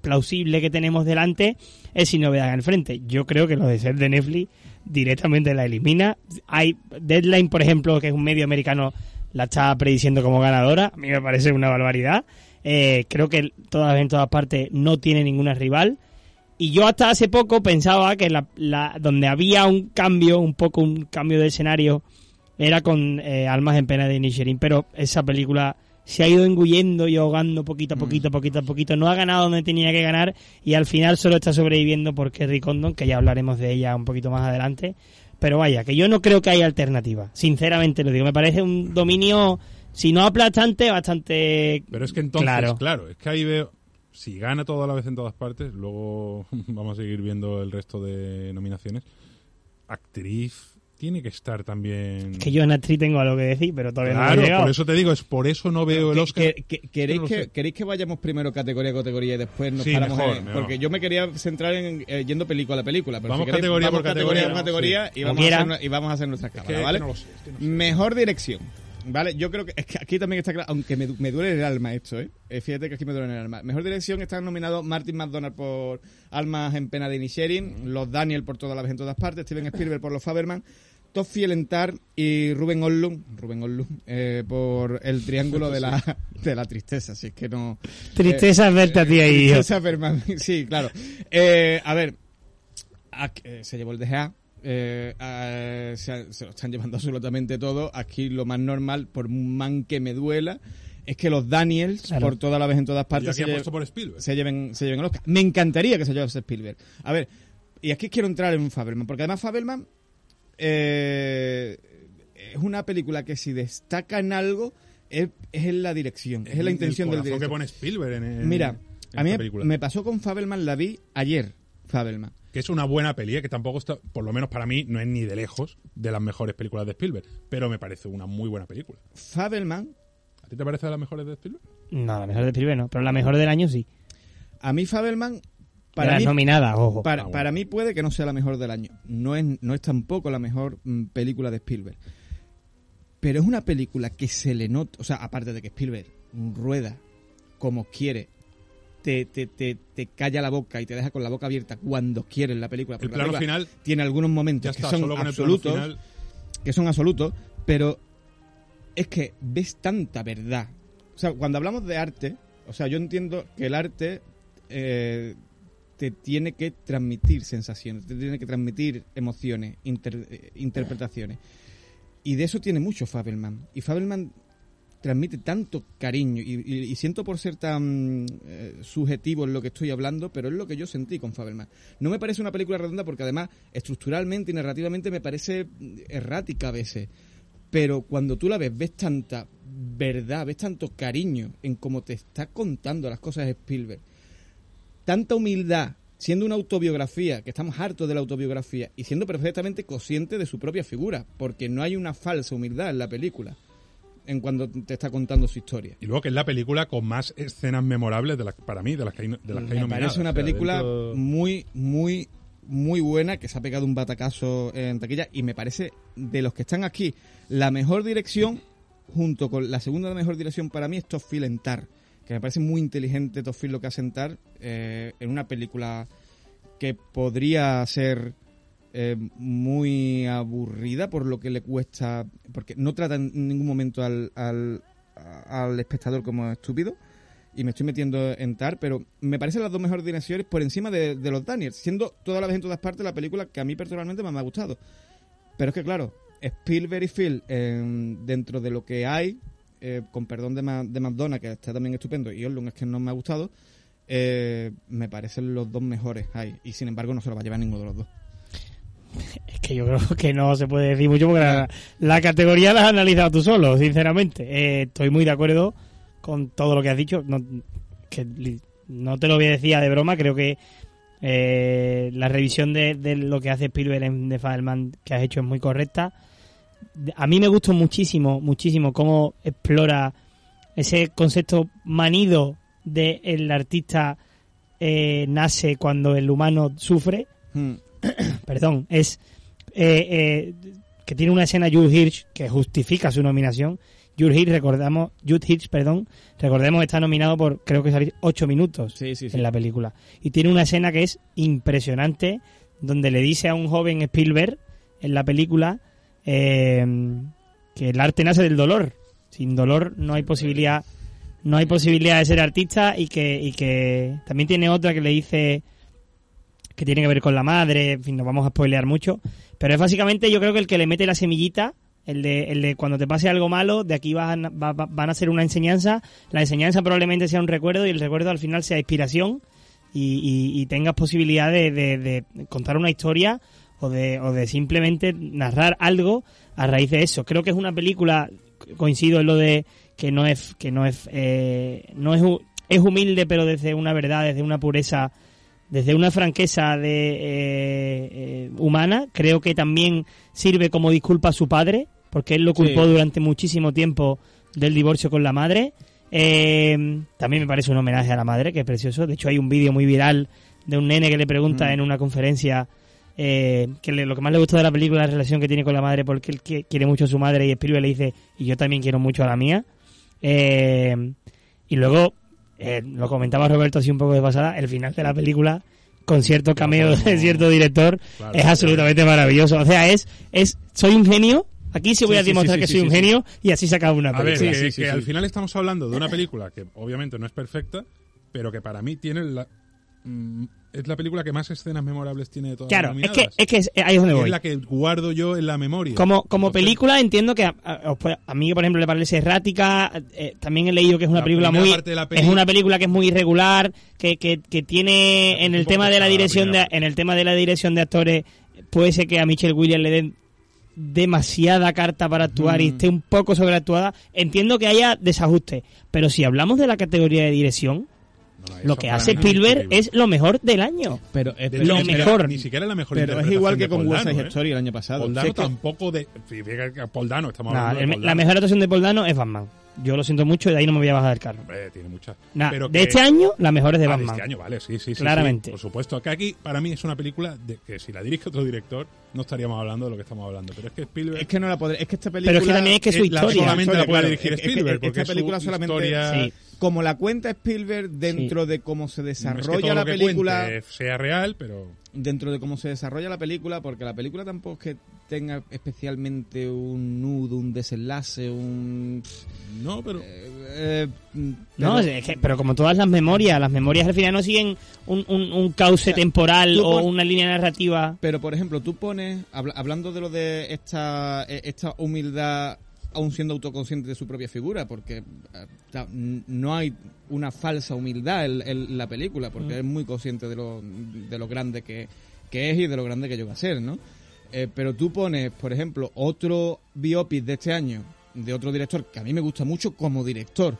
plausible que tenemos delante es sin novedad en el frente. Yo creo que lo de ser de Netflix directamente la elimina. Hay Deadline, por ejemplo, que es un medio americano, la está prediciendo como ganadora. A mí me parece una barbaridad. Eh, creo que todas en todas partes no tiene ninguna rival. Y yo hasta hace poco pensaba que la, donde había un cambio, un poco un cambio de escenario, era con eh, Almas en Pena de Inisherin, pero esa película se ha ido engullendo y ahogando poquito a poquito, poquito a poquito. No ha ganado donde tenía que ganar y al final solo está sobreviviendo por Kerry Condon, que ya hablaremos de ella un poquito más adelante. Pero vaya, que yo no creo que haya alternativa. Sinceramente lo digo. Me parece un dominio, si no aplastante, bastante Pero es que entonces, claro. claro. es que ahí veo, si gana toda la vez en todas partes, luego vamos a seguir viendo el resto de nominaciones. Actriz tiene que estar también. Que yo en actriz tengo algo que decir, pero todavía no claro, he llegado. por eso te digo, es por eso no veo el Oscar. que- que- ¿queréis, no que. ¿Queréis que vayamos primero categoría a categoría y después nos Sí, paramos mejor, en- mejor. Porque yo me quería centrar en eh, yendo película a película. Pero Vamos si queréis, categoría vamos por categoría, por categoría y, Como vamos a hacer, y vamos a hacer nuestras Es que- cámaras, es ¿vale? que no sé, es que no sé. Mejor dirección. ¿Vale? Yo creo que, es que aquí también está claro, aunque me, me duele el alma esto, ¿eh? Eh, Fíjate que aquí me duele el alma. Mejor dirección están nominados Martin McDonald por Almas en Pena de Inisherin, los Daniel por toda la vez en todas partes, Steven Spielberg por los Faberman, Todd Fielentar y Ruben Ollum, Ruben Ollum eh, por el triángulo de la, de la tristeza, así es que no... Tristeza es verte a ti ahí. hijo. Tristeza sí, claro. Eh, a ver, eh, se llevó el DGA. Eh, eh, se, se lo están llevando absolutamente todo. Aquí lo más normal, por man que me duela, es que los Daniels, Claro. por toda la vez en todas partes, se, por se lleven, se lleven el Oscar. Me encantaría que se llevase Spielberg. A ver, y aquí quiero entrar en Fabelman, porque además Fabelman eh, es una película que si destaca en algo es, es en la dirección, es en la el intención del corazón director. que pone Spielberg en, en- Mira, en a mí película. me pasó con Fabelman, la vi ayer, Fabelman. Que es una buena peli, ¿eh? que tampoco está, por lo menos para mí, no es ni de lejos de las mejores películas de Spielberg. Pero me parece una muy buena película. Fabelman, ¿A ti te parece de las mejores de Spielberg? No, la mejor de Spielberg no, pero la mejor del año sí. a mí Fabelman Para mí, nominadas, ojo. para, Ah, bueno. para mí puede que no sea la mejor del año. No es, no es tampoco la mejor mm, película de Spielberg. Pero es una película que se le nota, o sea, aparte de que Spielberg rueda como quiere, te, te, te, te calla la boca y te deja con la boca abierta cuando quiere en la película. El porque la plano final tiene algunos momentos que son el absolutos, final. que son absolutos, pero es que ves tanta verdad. O sea, cuando hablamos de arte, o sea, yo entiendo que el arte eh, te tiene que transmitir sensaciones, te tiene que transmitir emociones, inter- eh, interpretaciones. Y de eso tiene mucho Fabelman. Y Fabelman transmite tanto cariño y, y- y siento por ser tan eh, subjetivo en lo que estoy hablando, pero es lo que yo sentí con Fabelman. No me parece una película redonda porque además estructuralmente y narrativamente me parece mm, errática a veces. Pero cuando tú la ves, ves tanta verdad, ves tanto cariño en cómo te está contando las cosas Spielberg. Tanta humildad, siendo una autobiografía, que estamos hartos de la autobiografía, y siendo perfectamente consciente de su propia figura, porque no hay una falsa humildad en la película, en cuando te está contando su historia. Y luego que es la película con más escenas memorables de las, para mí, de las que hay, de las que hay Me nominadas. parece una O sea, película dentro- muy, muy, muy buena, que se ha pegado un batacazo en taquilla, y me parece, de los que están aquí, la mejor dirección, junto con la segunda mejor dirección para mí, es Top Phil en Tar, que me parece muy inteligente Top Phil lo que hace en Tar, eh, en una película que podría ser eh, muy aburrida por lo que le cuesta, porque no trata en ningún momento al, al, al espectador como estúpido, y me estoy metiendo en TAR, pero me parecen las dos mejores direcciones por encima de, de los Daniels, siendo toda la vez en todas partes la película que a mí personalmente más me ha gustado. Pero es que claro, Spielberg y Phil, eh, dentro de lo que hay, eh, con perdón de, Ma- de McDonald's, que está también estupendo, y Orlun es que no me ha gustado, eh, me parecen los dos mejores ahí, y sin embargo no se lo va a llevar ninguno de los dos. Es que yo creo que no se puede decir mucho porque la, la categoría la has analizado tú solo, sinceramente. Eh, estoy muy de acuerdo con todo lo que has dicho. No, que no te lo voy a decir de broma, creo que eh, la revisión de, de lo que hace Spielberg en The Fireman que has hecho es muy correcta. A mí me gustó muchísimo, muchísimo cómo explora ese concepto manido de el artista eh, nace cuando el humano sufre Hmm. perdón, es eh, eh, que tiene una escena Jude Hirsch que justifica su nominación. Jude Hirsch, recordamos, Jude Hirsch, perdón, recordemos está nominado por creo que salir ocho minutos Sí, sí, sí. en la película y tiene una escena que es impresionante donde le dice a un joven Spielberg en la película eh, que el arte nace del dolor. Sin dolor no hay posibilidad no hay posibilidad de ser artista y que y que también tiene otra que le dice que tiene que ver con la madre, en fin, no vamos a spoilear mucho, pero es básicamente yo creo que el que le mete la semillita, el de, el de cuando te pase algo malo, de aquí van, a- va- va- van a ser una enseñanza, la enseñanza probablemente sea un recuerdo y el recuerdo al final sea inspiración y, y- y tengas posibilidad de, de- de contar una historia o de, o de simplemente narrar algo a raíz de eso. Creo que es una película, coincido en lo de que no es, que no es, eh, no es, es humilde pero desde una verdad, desde una pureza desde una franqueza de, eh, eh, humana, creo que también sirve como disculpa a su padre, porque él lo culpó Sí. durante muchísimo tiempo del divorcio con la madre. Eh, también me parece un homenaje a la madre, que es precioso. De hecho, hay un vídeo muy viral de un nene que le pregunta Mm. en una conferencia eh, que le- lo que más le gusta de la película es la relación que tiene con la madre, porque él qui- quiere mucho a su madre y Spielberg le dice, y yo también quiero mucho a la mía. Eh, y luego, eh, lo comentaba Roberto así un poco de pasada, el final de la película, con cierto cameo de cierto director, Claro, es absolutamente maravilloso. O sea, es, es, soy un genio, aquí sí voy Sí, a demostrar sí, que soy sí, un sí. genio, y así se acaba una A ver, película. que, Sí, sí, que sí, al final estamos hablando de una película que obviamente no es perfecta, pero que para mí tiene la, mm, es la película que más escenas memorables tiene de todas Claro, las es que, es que es- ahí es donde Y voy. es la que guardo yo en la memoria. Como, como Entonces, película entiendo que a, a- a mí, por ejemplo, le parece errática. eh, también he leído que es una La película muy parte de la peli- es una película que es muy irregular, que, que, que tiene en el tema de la pesada la dirección de en el tema de la dirección de actores puede ser que a Michelle Williams le den demasiada carta para actuar y Mm. esté un poco sobreactuada. Entiendo que haya desajuste, pero si hablamos de la categoría de dirección, no, lo que hace es Spielberg es lo mejor del año. Pero es, De lo hecho, ni siquiera- mejor. Ni siquiera la mejor pero es igual que con West Side ¿eh? Story el año pasado. Paul Si Dano es que- tampoco de... Fíjate que Paul Dano, estamos hablando de la mejor actuación de Paul Dano es Batman. Yo lo siento mucho y de ahí no me voy a bajar del carro. Hombre, tiene muchas. Nah, Pero de que- este año, la mejor es de Ah, Batman. este año, vale, sí, sí, sí. Claramente. sí, por supuesto. Que aquí, para mí, es una película de que si la dirige otro director, no estaríamos hablando de lo que estamos hablando. Pero es que Spielberg. Es que no la podré. Es que esta película. Pero es que también es que su es la- historia. solamente la puede Claro, dirigir es Spielberg. es que porque esta película es su solamente- historia- Sí. Como la cuenta Spielberg dentro de cómo se no es que desarrolla todo la lo que película. cuente sea real, pero. dentro de cómo se desarrolla la película, porque la película tampoco es que tenga especialmente un nudo, un desenlace, un... No, pero. eh, No, pero- es que- pero como todas las memorias, las memorias al final no siguen un, un, un cauce O sea, temporal o pon- una línea narrativa. Pero, por ejemplo, tú pones, habla- hablando de lo de esta, eh, esta humildad, aún siendo autoconsciente de su propia figura, porque no hay una falsa humildad en, en la película, porque Mm. es muy consciente de lo, de lo grande que, que es y de lo grande que llega a ser, ¿no? Eh, pero tú pones, por ejemplo, otro biopic de este año, de otro director que a mí me gusta mucho como director,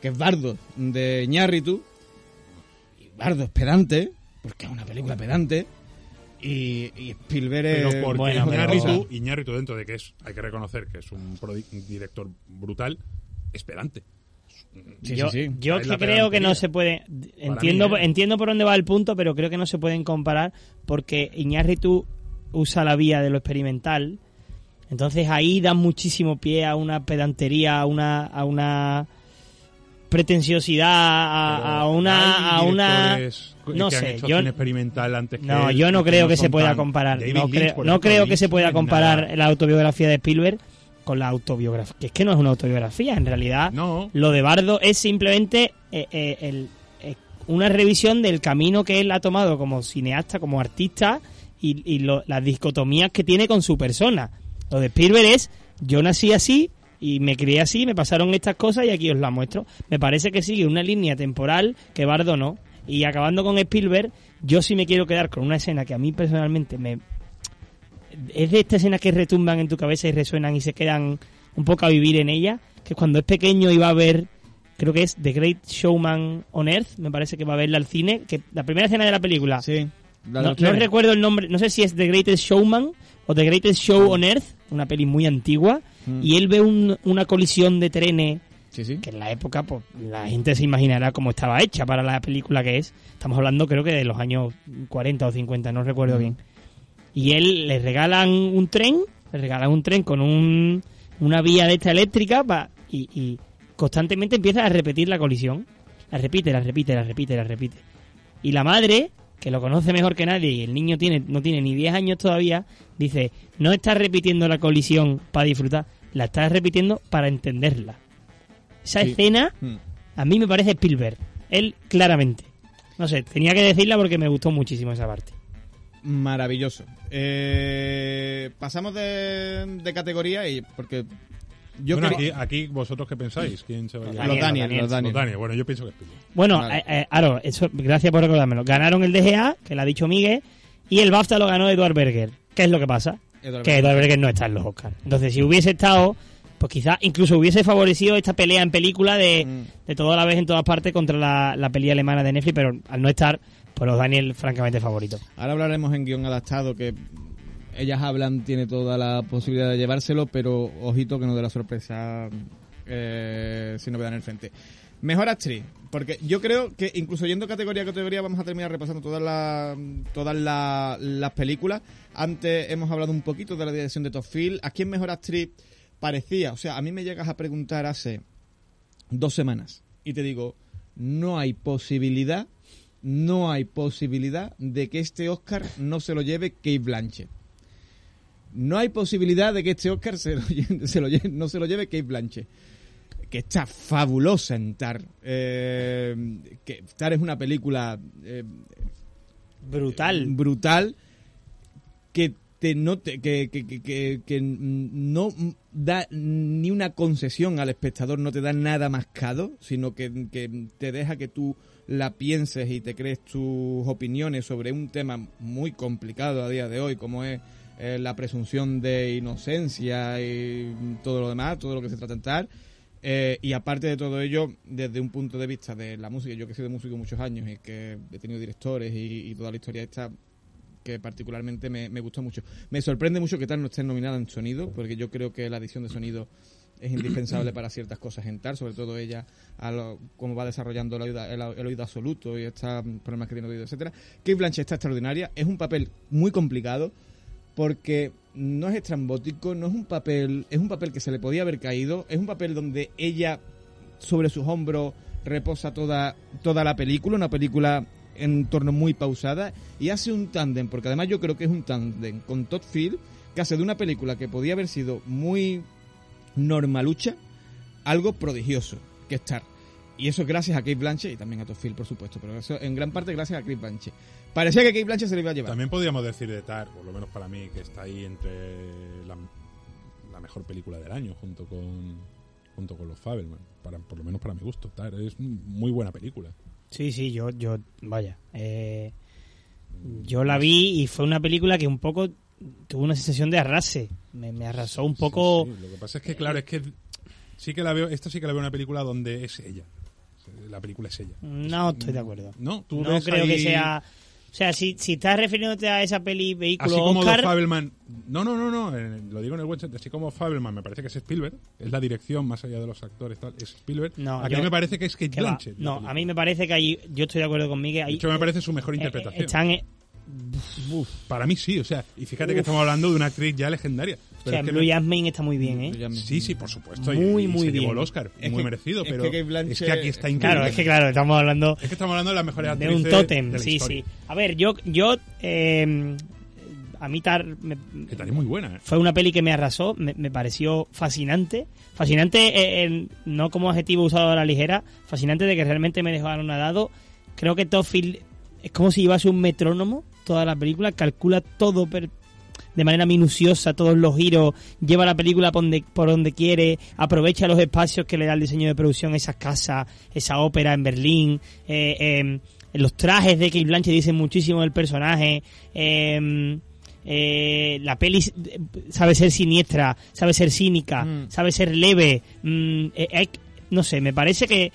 que es Bardo, de Ñarritu. Y Bardo es pedante, porque es una película pedante. Y, y Spielberg es... Pero porque bueno, pero- Iñárritu, Iñárritu, dentro de que es, hay que reconocer que es un, director brutal, esperante. Sí, yo sí, sí. yo Es que la creo que no se puede entiendo mí, ¿eh? entiendo por dónde va el punto, pero creo que no se pueden comparar porque Iñárritu usa la vía de lo experimental. Entonces ahí da muchísimo pie a una pedantería, a una a una pretenciosidad, a, una a una que no sé, yo cine experimental antes que no, él, yo no creo que se pueda comparar. David No, creo, no creo que se pueda comparar nada- la autobiografía de Spielberg con la autobiografía. Que es que no es una autobiografía, en realidad. No, Lo de Bardo es simplemente eh, eh, el- eh, una revisión del camino que él ha tomado como cineasta, como artista y, y lo- las dicotomías que tiene con su persona. Lo de Spielberg es, yo nací así y me crié así, me pasaron estas cosas y aquí os las muestro. Me parece que sigue una línea temporal que Bardo no. Y acabando con Spielberg, yo sí me quiero quedar con una escena que a mí personalmente me... Es de estas escenas que retumban en tu cabeza y resuenan y se quedan un poco a vivir en ella, que cuando es pequeño va a ver, creo que es The Great Showman on Earth, me parece que va a verla al cine, que la primera escena de la película, Sí. la no, no recuerdo el nombre, no sé si es The Greatest Showman o The Greatest Show on Earth, una peli muy antigua, Mm. y él ve un- una colisión de trenes Sí, sí. que en la época pues la gente se imaginará cómo estaba hecha para la película que es. Estamos hablando creo que de los años 40 o 50, no recuerdo Mm. bien. Y él le regalan un tren, le regalan un tren con un, una vía de esta eléctrica y constantemente empieza a repetir la colisión. La repite, la repite, la repite, la repite. Y la madre, que lo conoce mejor que nadie y el niño tiene no tiene ni 10 años todavía, dice, no estás repitiendo la colisión para disfrutar, la estás repitiendo para entenderla. Esa Sí. escena Mm. a mí me parece Spielberg. Él, claramente. No sé, tenía que decirla porque me gustó muchísimo esa parte. Maravilloso. Eh, pasamos de, de categoría y porque yo Bueno, creo- aquí, aquí, vosotros qué pensáis, quién se va a llevar? los Daniel, los Daniel. Los Daniel. Bueno, yo pienso que es Spielberg. Bueno, Vale. eh, eh, Aro, eso, gracias por recordármelo. Ganaron el DGA, que lo ha dicho Miguel, y el BAFTA lo ganó Edward Berger. ¿Qué es lo que pasa? Edward que. Edward Berger no está en los Oscars. Entonces, si hubiese estado, pues quizás incluso hubiese favorecido esta pelea en película de, Mm. de toda la vez en todas partes contra la, la peli alemana de Netflix, pero al no estar, pues los Daniel francamente favoritos. Ahora hablaremos en guion adaptado que ellas hablan, tiene toda la posibilidad de llevárselo, pero ojito que no dé la sorpresa eh, si no en el frente. Mejor actriz, porque yo creo que incluso yendo categoría a categoría vamos a terminar repasando todas las todas la- las películas. Antes hemos hablado un poquito de la dirección de Top Field. ¿A quién mejor actriz parecía? O sea, a mí me llegas a preguntar hace dos semanas y te digo, no hay posibilidad, no hay posibilidad de que este Oscar no se lo lleve Kate Blanchett. No hay posibilidad de que este Oscar se lo se no se lo lleve Kate Blanchett. Que está fabulosa en Tar. Eh, que Tar es una película eh, Brutal. brutal que te no te- que, que, que, que- no da ni una concesión al espectador, no te da nada mascado, sino que, que te deja que tú la pienses y te crees tus opiniones sobre un tema muy complicado a día de hoy, como es eh, la presunción de inocencia y todo lo demás, todo lo que se trata en tal. Eh, y aparte de todo ello, desde un punto de vista de la música, yo que he sido músico muchos años y que he tenido directores y, y toda la historia esta, que particularmente me, me gustó mucho. Me sorprende mucho que tal no esté nominada en sonido, porque yo creo que la edición de sonido es indispensable para ciertas cosas en TAR, sobre todo ella, a lo, cómo va desarrollando el oído, el, el oído absoluto y estos problemas que tiene el oído, etcétera. Kate Blanchett está extraordinaria, es un papel muy complicado porque no es estrambótico, no es un papel, es un papel que se le podía haber caído, es un papel donde ella sobre sus hombros reposa toda, toda la película, una película en torno muy pausada y hace un tándem, porque además yo creo que es un tándem con Todd Field que hace de una película que podía haber sido muy normalucha algo prodigioso que estar. Y eso gracias a Kate Blanchett y también a Todd Field, por supuesto, pero en gran parte gracias a Kate Blanchett. Parecía que Kate Blanchett se le iba a llevar. También podríamos decir de Tar, por lo menos para mí, que está ahí entre la, la mejor película del año, junto con junto con los Fabelman, para, por lo menos para mi gusto. Tar es muy buena película. Sí, sí, yo, yo vaya. Eh, yo la vi y fue una película que un poco tuvo una sensación de arrase. Me, me arrasó un poco. Sí, sí. Lo que pasa es que, claro, es que sí que la veo, esto sí que la veo una película donde es ella. La película es ella. No estoy de acuerdo. No, tú no ves creo ahí- que sea. O sea, si, si estás refiriéndote a esa peli vehículo Así como Oscar, Fabelman. No, no, no, no. eh, lo digo en el buen sentido. Así como Fabelman me parece que es Spielberg. Es la dirección, más allá de los actores, tal. Es Spielberg. No, Aquí yo- me parece que es Kate que. Blanchett. la No, película. a mí me parece que ahí. Yo estoy de acuerdo con Miguel. De hecho, me parece su mejor eh, interpretación. están. eh, Para mí sí, o sea, y fíjate que estamos hablando de una actriz ya legendaria. O sea, es que Blue Jasmine está muy bien, ¿eh? Sí, sí, por supuesto. Muy, y muy se llevó bien. el Oscar. Es muy que- merecido, es pero que es que aquí está increíble. Claro, es que claro, estamos hablando Es que estamos hablando de las mejores de actrices un tótem. de la Sí, historia. sí. A ver, yo. yo eh, a mí Tar me- Que tal es muy buena, ¿eh? fue una peli que me arrasó, me, me pareció fascinante. Fascinante, eh, en- no como adjetivo usado a la ligera, fascinante de que realmente me dejó anonadado. Creo que Todd Field es como si llevase un metrónomo toda la película, calcula todo per- de manera minuciosa, todos los giros, lleva la película por donde, por donde quiere, aprovecha los espacios que le da el diseño de producción, esas casas, esa ópera en Berlín, eh, eh, los trajes de Kate Blanchett dicen muchísimo del personaje, eh, eh, la peli sabe ser siniestra, sabe ser cínica, Mm. sabe ser leve. mm, eh, no sé, me parece que.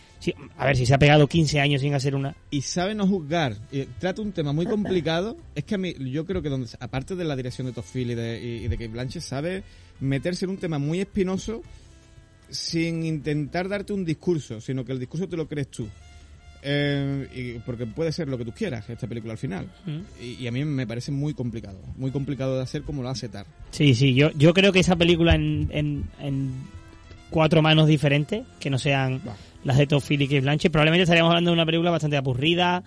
A ver, si se ha pegado 15 años sin hacer una. y sabe no juzgar. Y trata un tema muy complicado. Es que a mí, yo creo que donde, aparte de la dirección de Todd Field y de, y, y de Kate Blanchett, sabe meterse en un tema muy espinoso sin intentar darte un discurso, sino que el discurso te lo crees tú. Eh, y porque puede ser lo que tú quieras, esta película al final. Y, y a mí me parece muy complicado. Muy complicado de hacer como lo hace Tar. Sí, sí, yo, yo creo que esa película en, en, en cuatro manos diferentes, que no sean. Las de Todd Field y Kate Blanchett, probablemente estaríamos hablando de una película bastante aburrida,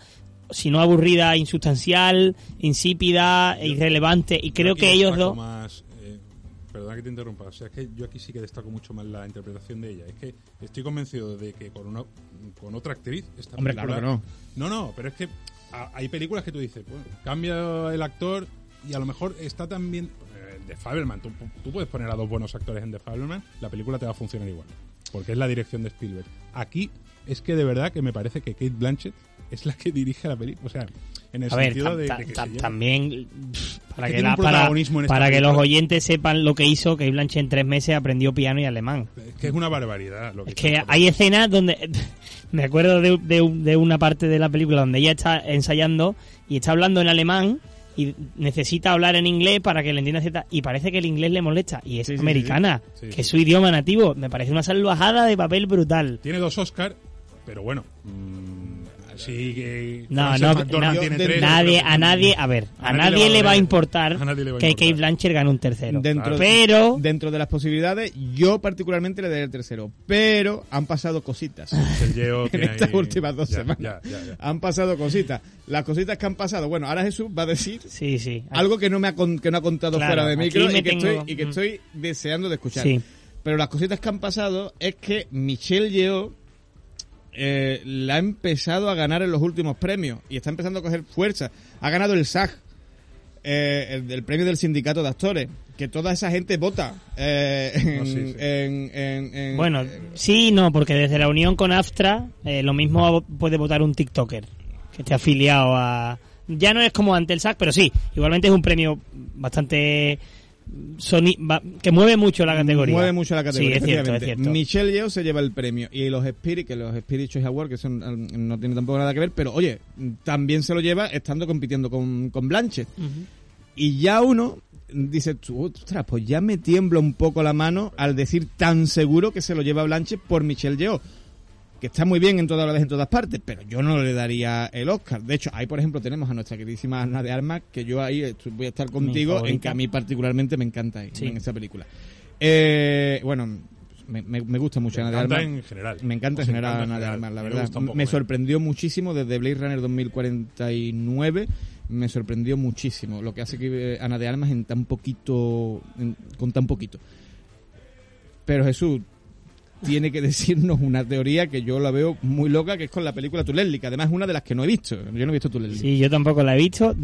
si no aburrida, insustancial, insípida, e irrelevante, y creo Yo que ellos dos... Más, eh, perdona que te interrumpa, o sea, es que yo aquí sí que destaco mucho más la interpretación de ella. Es que estoy convencido de que con una con otra actriz esta Hombre, película- claro que No, no, pero es que a- hay películas que tú dices, bueno, cambia el actor y a lo mejor está también eh, de Fabelman. Tú, tú puedes poner a dos buenos actores en The Fabelman, la película te va a funcionar igual, porque es la dirección de Spielberg. Aquí es que de verdad que me parece que Kate Blanchett es la que dirige la película, o sea, en el A ver, sentido tam- de, que también para que la- para, que los oyentes sepan lo que hizo que Blanche en tres meses aprendió piano y alemán. Es que es una barbaridad. Lo que Es que hay escenas donde me acuerdo de, de- de una parte de la película donde ella está ensayando y está hablando en alemán y necesita hablar en inglés para que le entienda cierta y parece que el inglés le molesta y es Sí, americana, sí, sí. Sí, que es su idioma nativo. Me parece una salvajada de papel brutal. Tiene dos Oscar, pero bueno. mm, así que. No, no, no, tiene de- tres, Nadie, a nadie, a ver, a, A nadie, nadie le va a importar va a que. Kate Blanchett gane un tercero. Dentro, Pero dentro de las posibilidades, yo particularmente le daré el tercero. Pero han pasado cositas. Yeo en estas ahí- últimas dos ya, semanas. ya, ya, ya. Han pasado cositas. Las cositas que han pasado. Bueno, ahora Jesús va a decir sí, sí. algo que no me ha, que no ha contado Claro, fuera de micro y que, tengo- estoy, y que Mm. estoy deseando de escuchar. Sí. Pero las cositas que han pasado es que Michelle Yeoh eh, la ha empezado a ganar en los últimos premios y está empezando a coger fuerza. Ha ganado el SAG, eh, el, el premio del sindicato de actores, que toda esa gente vota eh, en, No, sí, sí. en- en- en- Bueno, sí, no, porque desde la unión con Aftra, eh, lo mismo puede votar un TikToker que esté afiliado a. Ya no es como ante el SAC, pero sí, igualmente es un premio bastante. Soni- va- que mueve mucho la categoría. Mueve mucho la categoría. Sí, es cierto, es efectivamente. cierto. Michelle Yeoh se lleva el premio y los Spirit, que los Spirit Choice Awards, que son, no tienen tampoco nada que ver, pero oye, también se lo lleva estando compitiendo con, con Blanche. Y ya uno dices tú, ostras, pues ya me tiembla un poco la mano al decir tan seguro que se lo lleva Blanche por Michelle Yeoh. Que está muy bien en todas las en todas partes, pero yo no le daría el Oscar. De hecho, ahí por ejemplo tenemos a nuestra queridísima Ana de Armas, que yo ahí voy a estar contigo en que a mí particularmente me encanta ahí, Sí. en esa película. Eh, bueno, me, me- me gusta mucho Me Ana de encanta Armas. en general. Me encanta en general Ana de. Armas, la Me verdad. poco Me sorprendió muchísimo desde Blade Runner 2049. Me sorprendió muchísimo lo que hace que eh, Ana de Armas en tan poquito, en- con tan poquito. Pero Jesús tiene que decirnos una teoría que yo la veo muy loca, que es con la película Tulelli, que además es una de las que no he visto. Yo no he visto Tulelli. Sí, yo tampoco la he visto,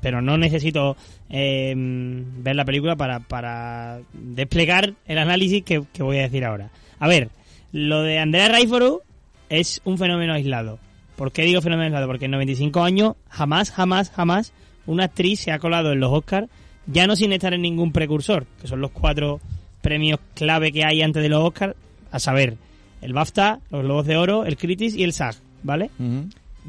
pero no necesito eh, ver la película para, para desplegar el análisis que, que voy a decir ahora. A ver, lo de Andrea Raiforu es un fenómeno aislado. ¿Por qué digo fenómeno aislado? Porque en 95 años jamás, jamás, jamás una actriz se ha colado en los Oscars, ya no sin estar en ningún precursor, que son los cuatro premios clave que hay antes de los Oscars, a saber, el BAFTA, los Globos de Oro, el Critics y el SAG, ¿vale?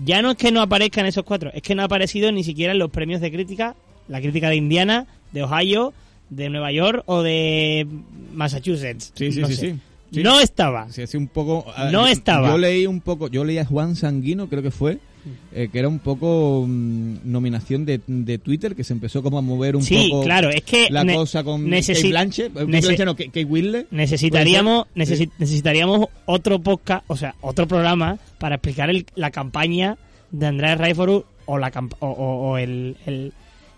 Ya no es que no aparezcan esos cuatro, es que no ha aparecido ni siquiera en los premios de crítica, la crítica de Indiana, de Ohio, de Nueva York o de Massachusetts. Sí, sí, No sí, sé. sí. Sí. No estaba. Sí, un poco. ah, No yo- estaba. Yo leí un poco, yo leí a Juan Sanguino, creo que fue, eh, que era un poco mm, nominación de, de Twitter, que se empezó como a mover un Sí, poco claro, es que la cosa con Kate Blanchett, eh, Blanchett no, Kate. Necesitaríamos, necesitaríamos otro podcast, o sea, otro programa para explicar el- la campaña de Andrés Raiforu o, la o- o el, el,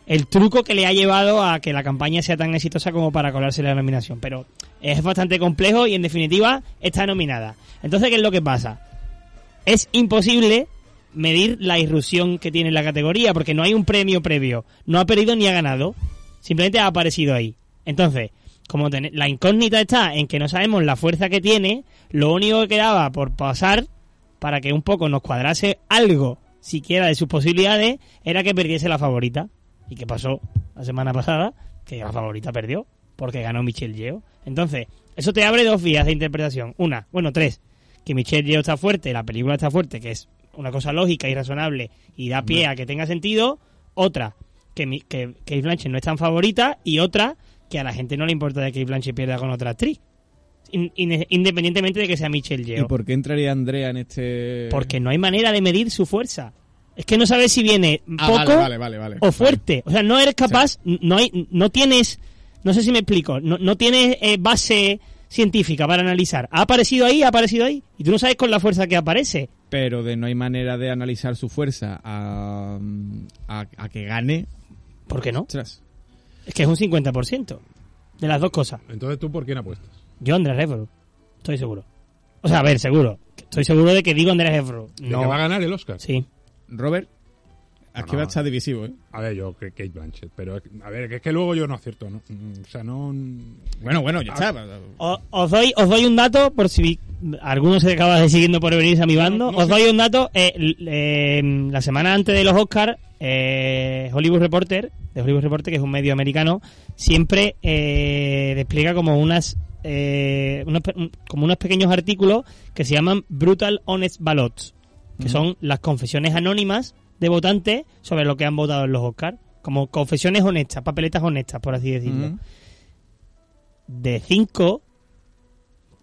el truco que le ha llevado a que la campaña sea tan exitosa como para colarse la nominación. Pero es bastante complejo y en definitiva está nominada. Entonces, ¿qué es lo que pasa? Es imposible medir la irrupción que tiene la categoría porque no hay un premio previo. No ha perdido ni ha ganado. Simplemente ha aparecido ahí. Entonces, como la incógnita está en que no sabemos la fuerza que tiene, lo único que quedaba por pasar para que un poco nos cuadrase algo, siquiera de sus posibilidades, era que perdiese la favorita. ¿Y qué pasó la semana pasada? Que la favorita perdió, porque ganó Michelle Yeoh. Entonces, eso te abre dos vías de interpretación. Una, bueno, tres. Que Michelle Yeoh está fuerte, la película está fuerte, que es una cosa lógica y razonable y da pie a que tenga sentido. Otra, que, mi- que Kate Blanchett no es tan favorita. Y otra, que a la gente no le importa de que Blanchett pierda con otra actriz. In- in- independientemente de que sea Michelle ¿Y Yeoh. por qué entraría Andrea en este...? Porque no hay manera de medir su fuerza. Es que no sabes si viene Ah, poco vale, vale, vale, vale. o fuerte. O sea, no eres capaz, no hay, no tienes, no sé si me explico, no, no tienes eh, base científica para analizar. Ha aparecido ahí, ha aparecido ahí, y tú no sabes con la fuerza que aparece. Pero de no hay manera de analizar su fuerza a, a, a que gane. ¿Por qué no? Ostras. Es que es un 50% de las dos cosas. Entonces, ¿tú por quién apuestas? Yo Andrés Refro, estoy seguro. O sea, a ver, seguro. Estoy seguro de que digo Andrés. ¿De No. que va a ganar el Oscar? Sí. Robert, aquí No, va a no. estar divisivo, ¿eh? A ver, yo que Kate Blanchett, pero a ver, que es que luego yo no acierto, ¿no? Mm, O sea, no... Bueno, bueno, ya Ah, está. O- os doy os doy un dato por si alguno se acaba de siguiendo por venirse a mi bando. no os sé. doy un dato. eh, eh, la semana antes de los Oscars, eh, Hollywood Reporter, de Hollywood Reporter, que es un medio americano, siempre eh, despliega como unas eh, unos como unos pequeños artículos que se llaman Brutal Honest Ballots, que son las confesiones anónimas de votantes sobre lo que han votado en los Oscars. Como confesiones honestas, papeletas honestas, por así decirlo de cinco,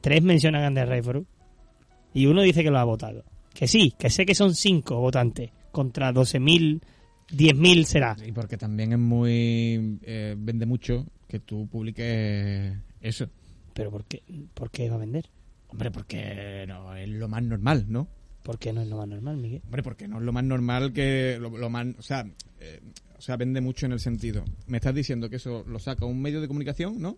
tres mencionan a Rayford y uno dice que lo ha votado. Que sí, que sé que son cinco votantes contra 12.000, 10.000 será. Y porque también es muy... eh, vende mucho que tú publiques eso. Pero ¿por qué, ¿por qué va a vender? Hombre, porque no es lo más normal, ¿no? ¿Por qué no es lo más normal, Miguel? Hombre, porque no es lo más normal que lo, lo más, o sea, eh, o sea, vende mucho en el sentido. Me estás diciendo que eso lo saca un medio de comunicación, ¿no?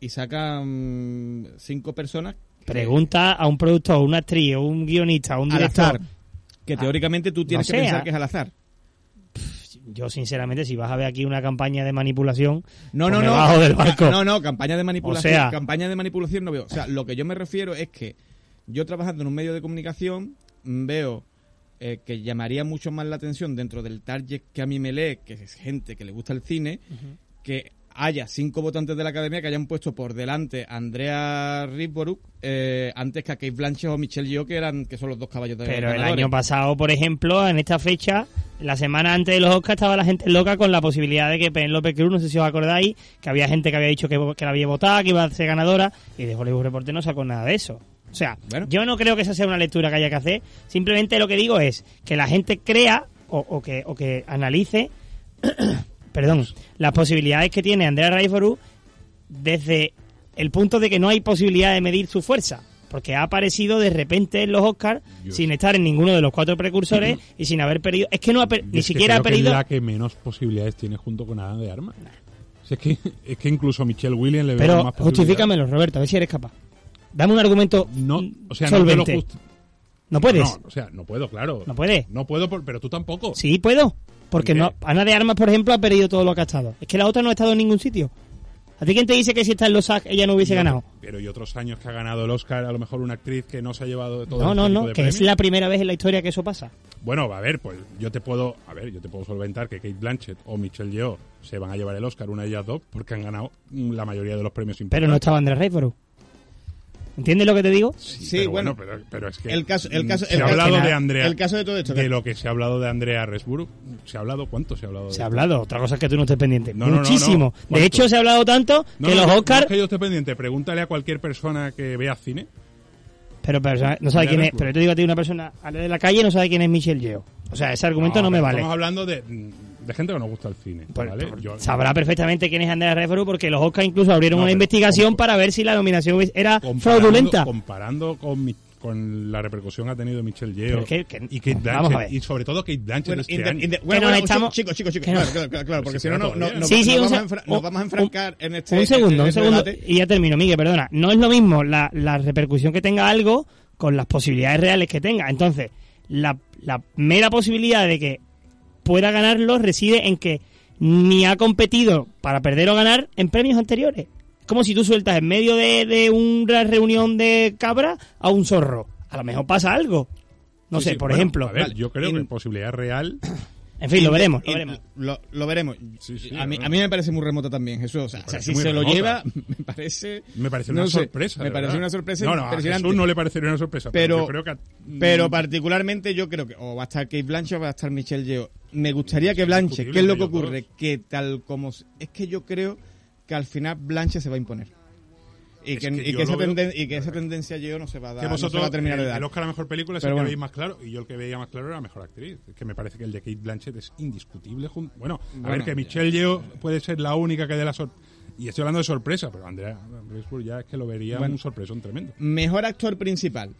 Y saca mm, cinco personas Pregunta a un productor, una actriz, o un guionista, un al director. azar, que Ah, teóricamente tú tienes no que pensar ah. que es al azar. Yo, sinceramente, si vas a ver aquí una campaña de manipulación, No, pues no, no. bajo del barco. No, no, campaña de manipulación. O sea- campaña de manipulación no veo. O sea, lo que yo me refiero es que yo trabajando en un medio de comunicación veo eh, que llamaría mucho más la atención dentro del target que a mí me lee, que es gente que le gusta el cine, que haya cinco votantes de la academia que hayan puesto por delante a Andrea Risborough eh, antes que a Kate Blanchett o Michelle Yeoh, que, eran, que son los dos caballos de Pero el año pasado, por ejemplo, en esta fecha, la semana antes de los Oscars, estaba la gente loca con la posibilidad de que Penélope Cruz, no sé si os acordáis, que había gente que había dicho que, que la había votado, que iba a ser ganadora, y de Hollywood Reporter no sacó nada de eso. O sea, Bueno. yo no creo que esa sea una lectura que haya que hacer. Simplemente lo que digo es que la gente crea o, o que, o que analice, perdón, las posibilidades que tiene Andrea Riseborough desde el punto de que no hay posibilidad de medir su fuerza. Porque ha aparecido de repente en los Oscars sin estar en ninguno de los cuatro precursores y sin haber perdido. Es que no ha per- ni siquiera ha perdido. es la que menos posibilidades tiene junto con Ana de Armas. Si es, que, es que incluso Michelle Williams le veo más posibilidades. justifícamelo, Roberto, a ver si eres capaz. Dame un argumento No, o sea, no te lo solvente. justi- No puedes. No, o sea, no puedo, claro. No puede. No puedo, pero tú tampoco. Sí, puedo. Porque no, Ana de Armas, por ejemplo, ha perdido todo lo que ha estado. Es que la otra no ha estado en ningún sitio. ¿A ti quién te dice que si está en los SAG ella no hubiese ganado? Pero y otros años que ha ganado el Oscar, a lo mejor una actriz que no se ha llevado de todo No, no, no, que es la primera vez en la historia que eso pasa. Bueno, a ver, pues yo te puedo, a ver, yo te puedo solventar que Kate Blanchett o Michelle Yeoh se van a llevar el Oscar, una de ellas dos, porque han ganado la mayoría de los premios Pero no importantes. estaba Andrés Riseborough. ¿Entiendes lo que te digo? Sí, Sí, pero bueno, pero, pero es que el caso- el caso- se el ha hablado de Andrea, el caso de todo esto, de lo que se ha hablado de Andrea Resburu, se ha hablado cuánto se ha hablado. de Se ha hablado. Otra cosa es que tú no estés pendiente. No, no, no, Muchísimo. no. De hecho, se ha hablado tanto No, que no, los Oscars... no es que yo esté pendiente, pregúntale a cualquier persona que vea cine. Pero, pero no sabe quién es. Pero yo te digo a ti, una persona a la de la calle no sabe quién es Michelle Yeoh. O sea, ese argumento no, me vale. Estamos hablando de, de gente que nos gusta el cine, Pues, ¿vale? Yo- sabrá perfectamente quién es Andrea Refero porque los Oscars incluso abrieron No, una investigación para ver si la nominación era comparando- fraudulenta. Comparando con, mi- con la repercusión que ha tenido Michelle Yeoh que- que- y Kate vamos a Blanchett, ver. y sobre todo Kate Blanchett Bueno, este año. bueno, nos bueno, estamos- chicos, chicos, chicos, nos- claro, claro, claro, claro, porque si no, no, no, no- Sí, nos sí, un vamos a nos un- vamos a enfrancar en este un segundo, en un este segundo. debate. Y ya termino, Miguel, perdona. No es lo mismo la, la repercusión que tenga algo con las posibilidades reales que tenga. Entonces, la, la mera posibilidad de que pueda ganarlo reside en que ni ha competido para perder o ganar en premios anteriores. Es como si tú sueltas en medio de, de una reunión de cabra a un zorro. A lo mejor pasa algo. No Sí, sé, sí, por bueno, ejemplo. A ver, Vale. yo creo que en posibilidad real. En fin, lo Y- veremos, lo y- veremos. Lo, lo veremos. Sí, sí, a, mí, claro. a mí me parece muy remota también, Jesús. O sea, o si se lo lleva, me parece. Me parece no una sé, sorpresa. Me parece una sorpresa no, no, impresionante. A Jesús no le parecería una sorpresa, pero, pero, yo creo que. a- pero particularmente yo creo que o va a estar Kate Blanchett o va a estar Michelle Yeoh. Me gustaría que Blanchett, indiscutible ¿qué es lo que ocurre? dos. Que tal como... Es que yo creo que al final Blanchett se va a imponer. Y que, que y yo que esa, tenden- y que esa tendencia Yeoh no se va a dar, que no se vosotros, va a terminar de dar. el Oscar a Mejor Película es Pero el que veis más claro, y yo el que veía más claro era Mejor Actriz. Es que me parece que el de Kate Blanchett es indiscutible. jun- Bueno, a Bueno, ver, que. Michelle Yeoh puede ser la única que dé la sorpresa. Y estoy hablando de sorpresa, pero Andrea Riseborough ya es que lo vería Bueno. un sorpresón tremendo. Mejor actor principal.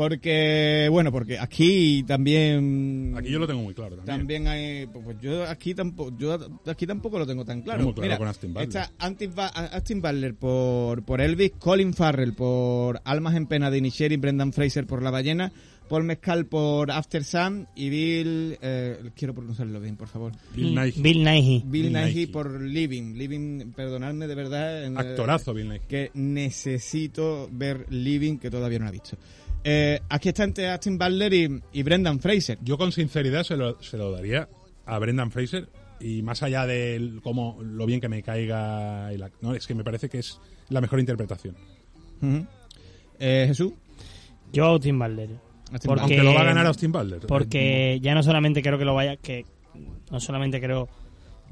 Porque, bueno, porque aquí también... Aquí yo lo tengo muy claro también. También hay, pues yo aquí tampoco, yo aquí tampoco lo tengo tan claro. Tengo muy claro Mira, con Austin Butler. Está Austin, Ba- Austin Butler por, por Elvis, Colin Farrell por Almas en Pena de Inisherin, Brendan Fraser por La Ballena, Paul Mescal por After Sun y Bill, eh, quiero pronunciarlo bien, por favor. Bill Nighy. Bill Nighy. Bill, Bill Nighy Nighy. por Living. Living, perdonadme de verdad. Actorazo, Bill Nighy. que necesito ver Living, que todavía no lo he visto. Eh, aquí está entre Austin Butler y, y Brendan Fraser. Yo con sinceridad se lo, se lo daría a Brendan Fraser y más allá de cómo lo bien que me caiga el no es que me parece que es la mejor interpretación. Eh, Jesús. Yo Austin Butler. Porque- aunque lo va a ganar Austin Butler Porque ya no solamente creo que lo vaya, que no solamente creo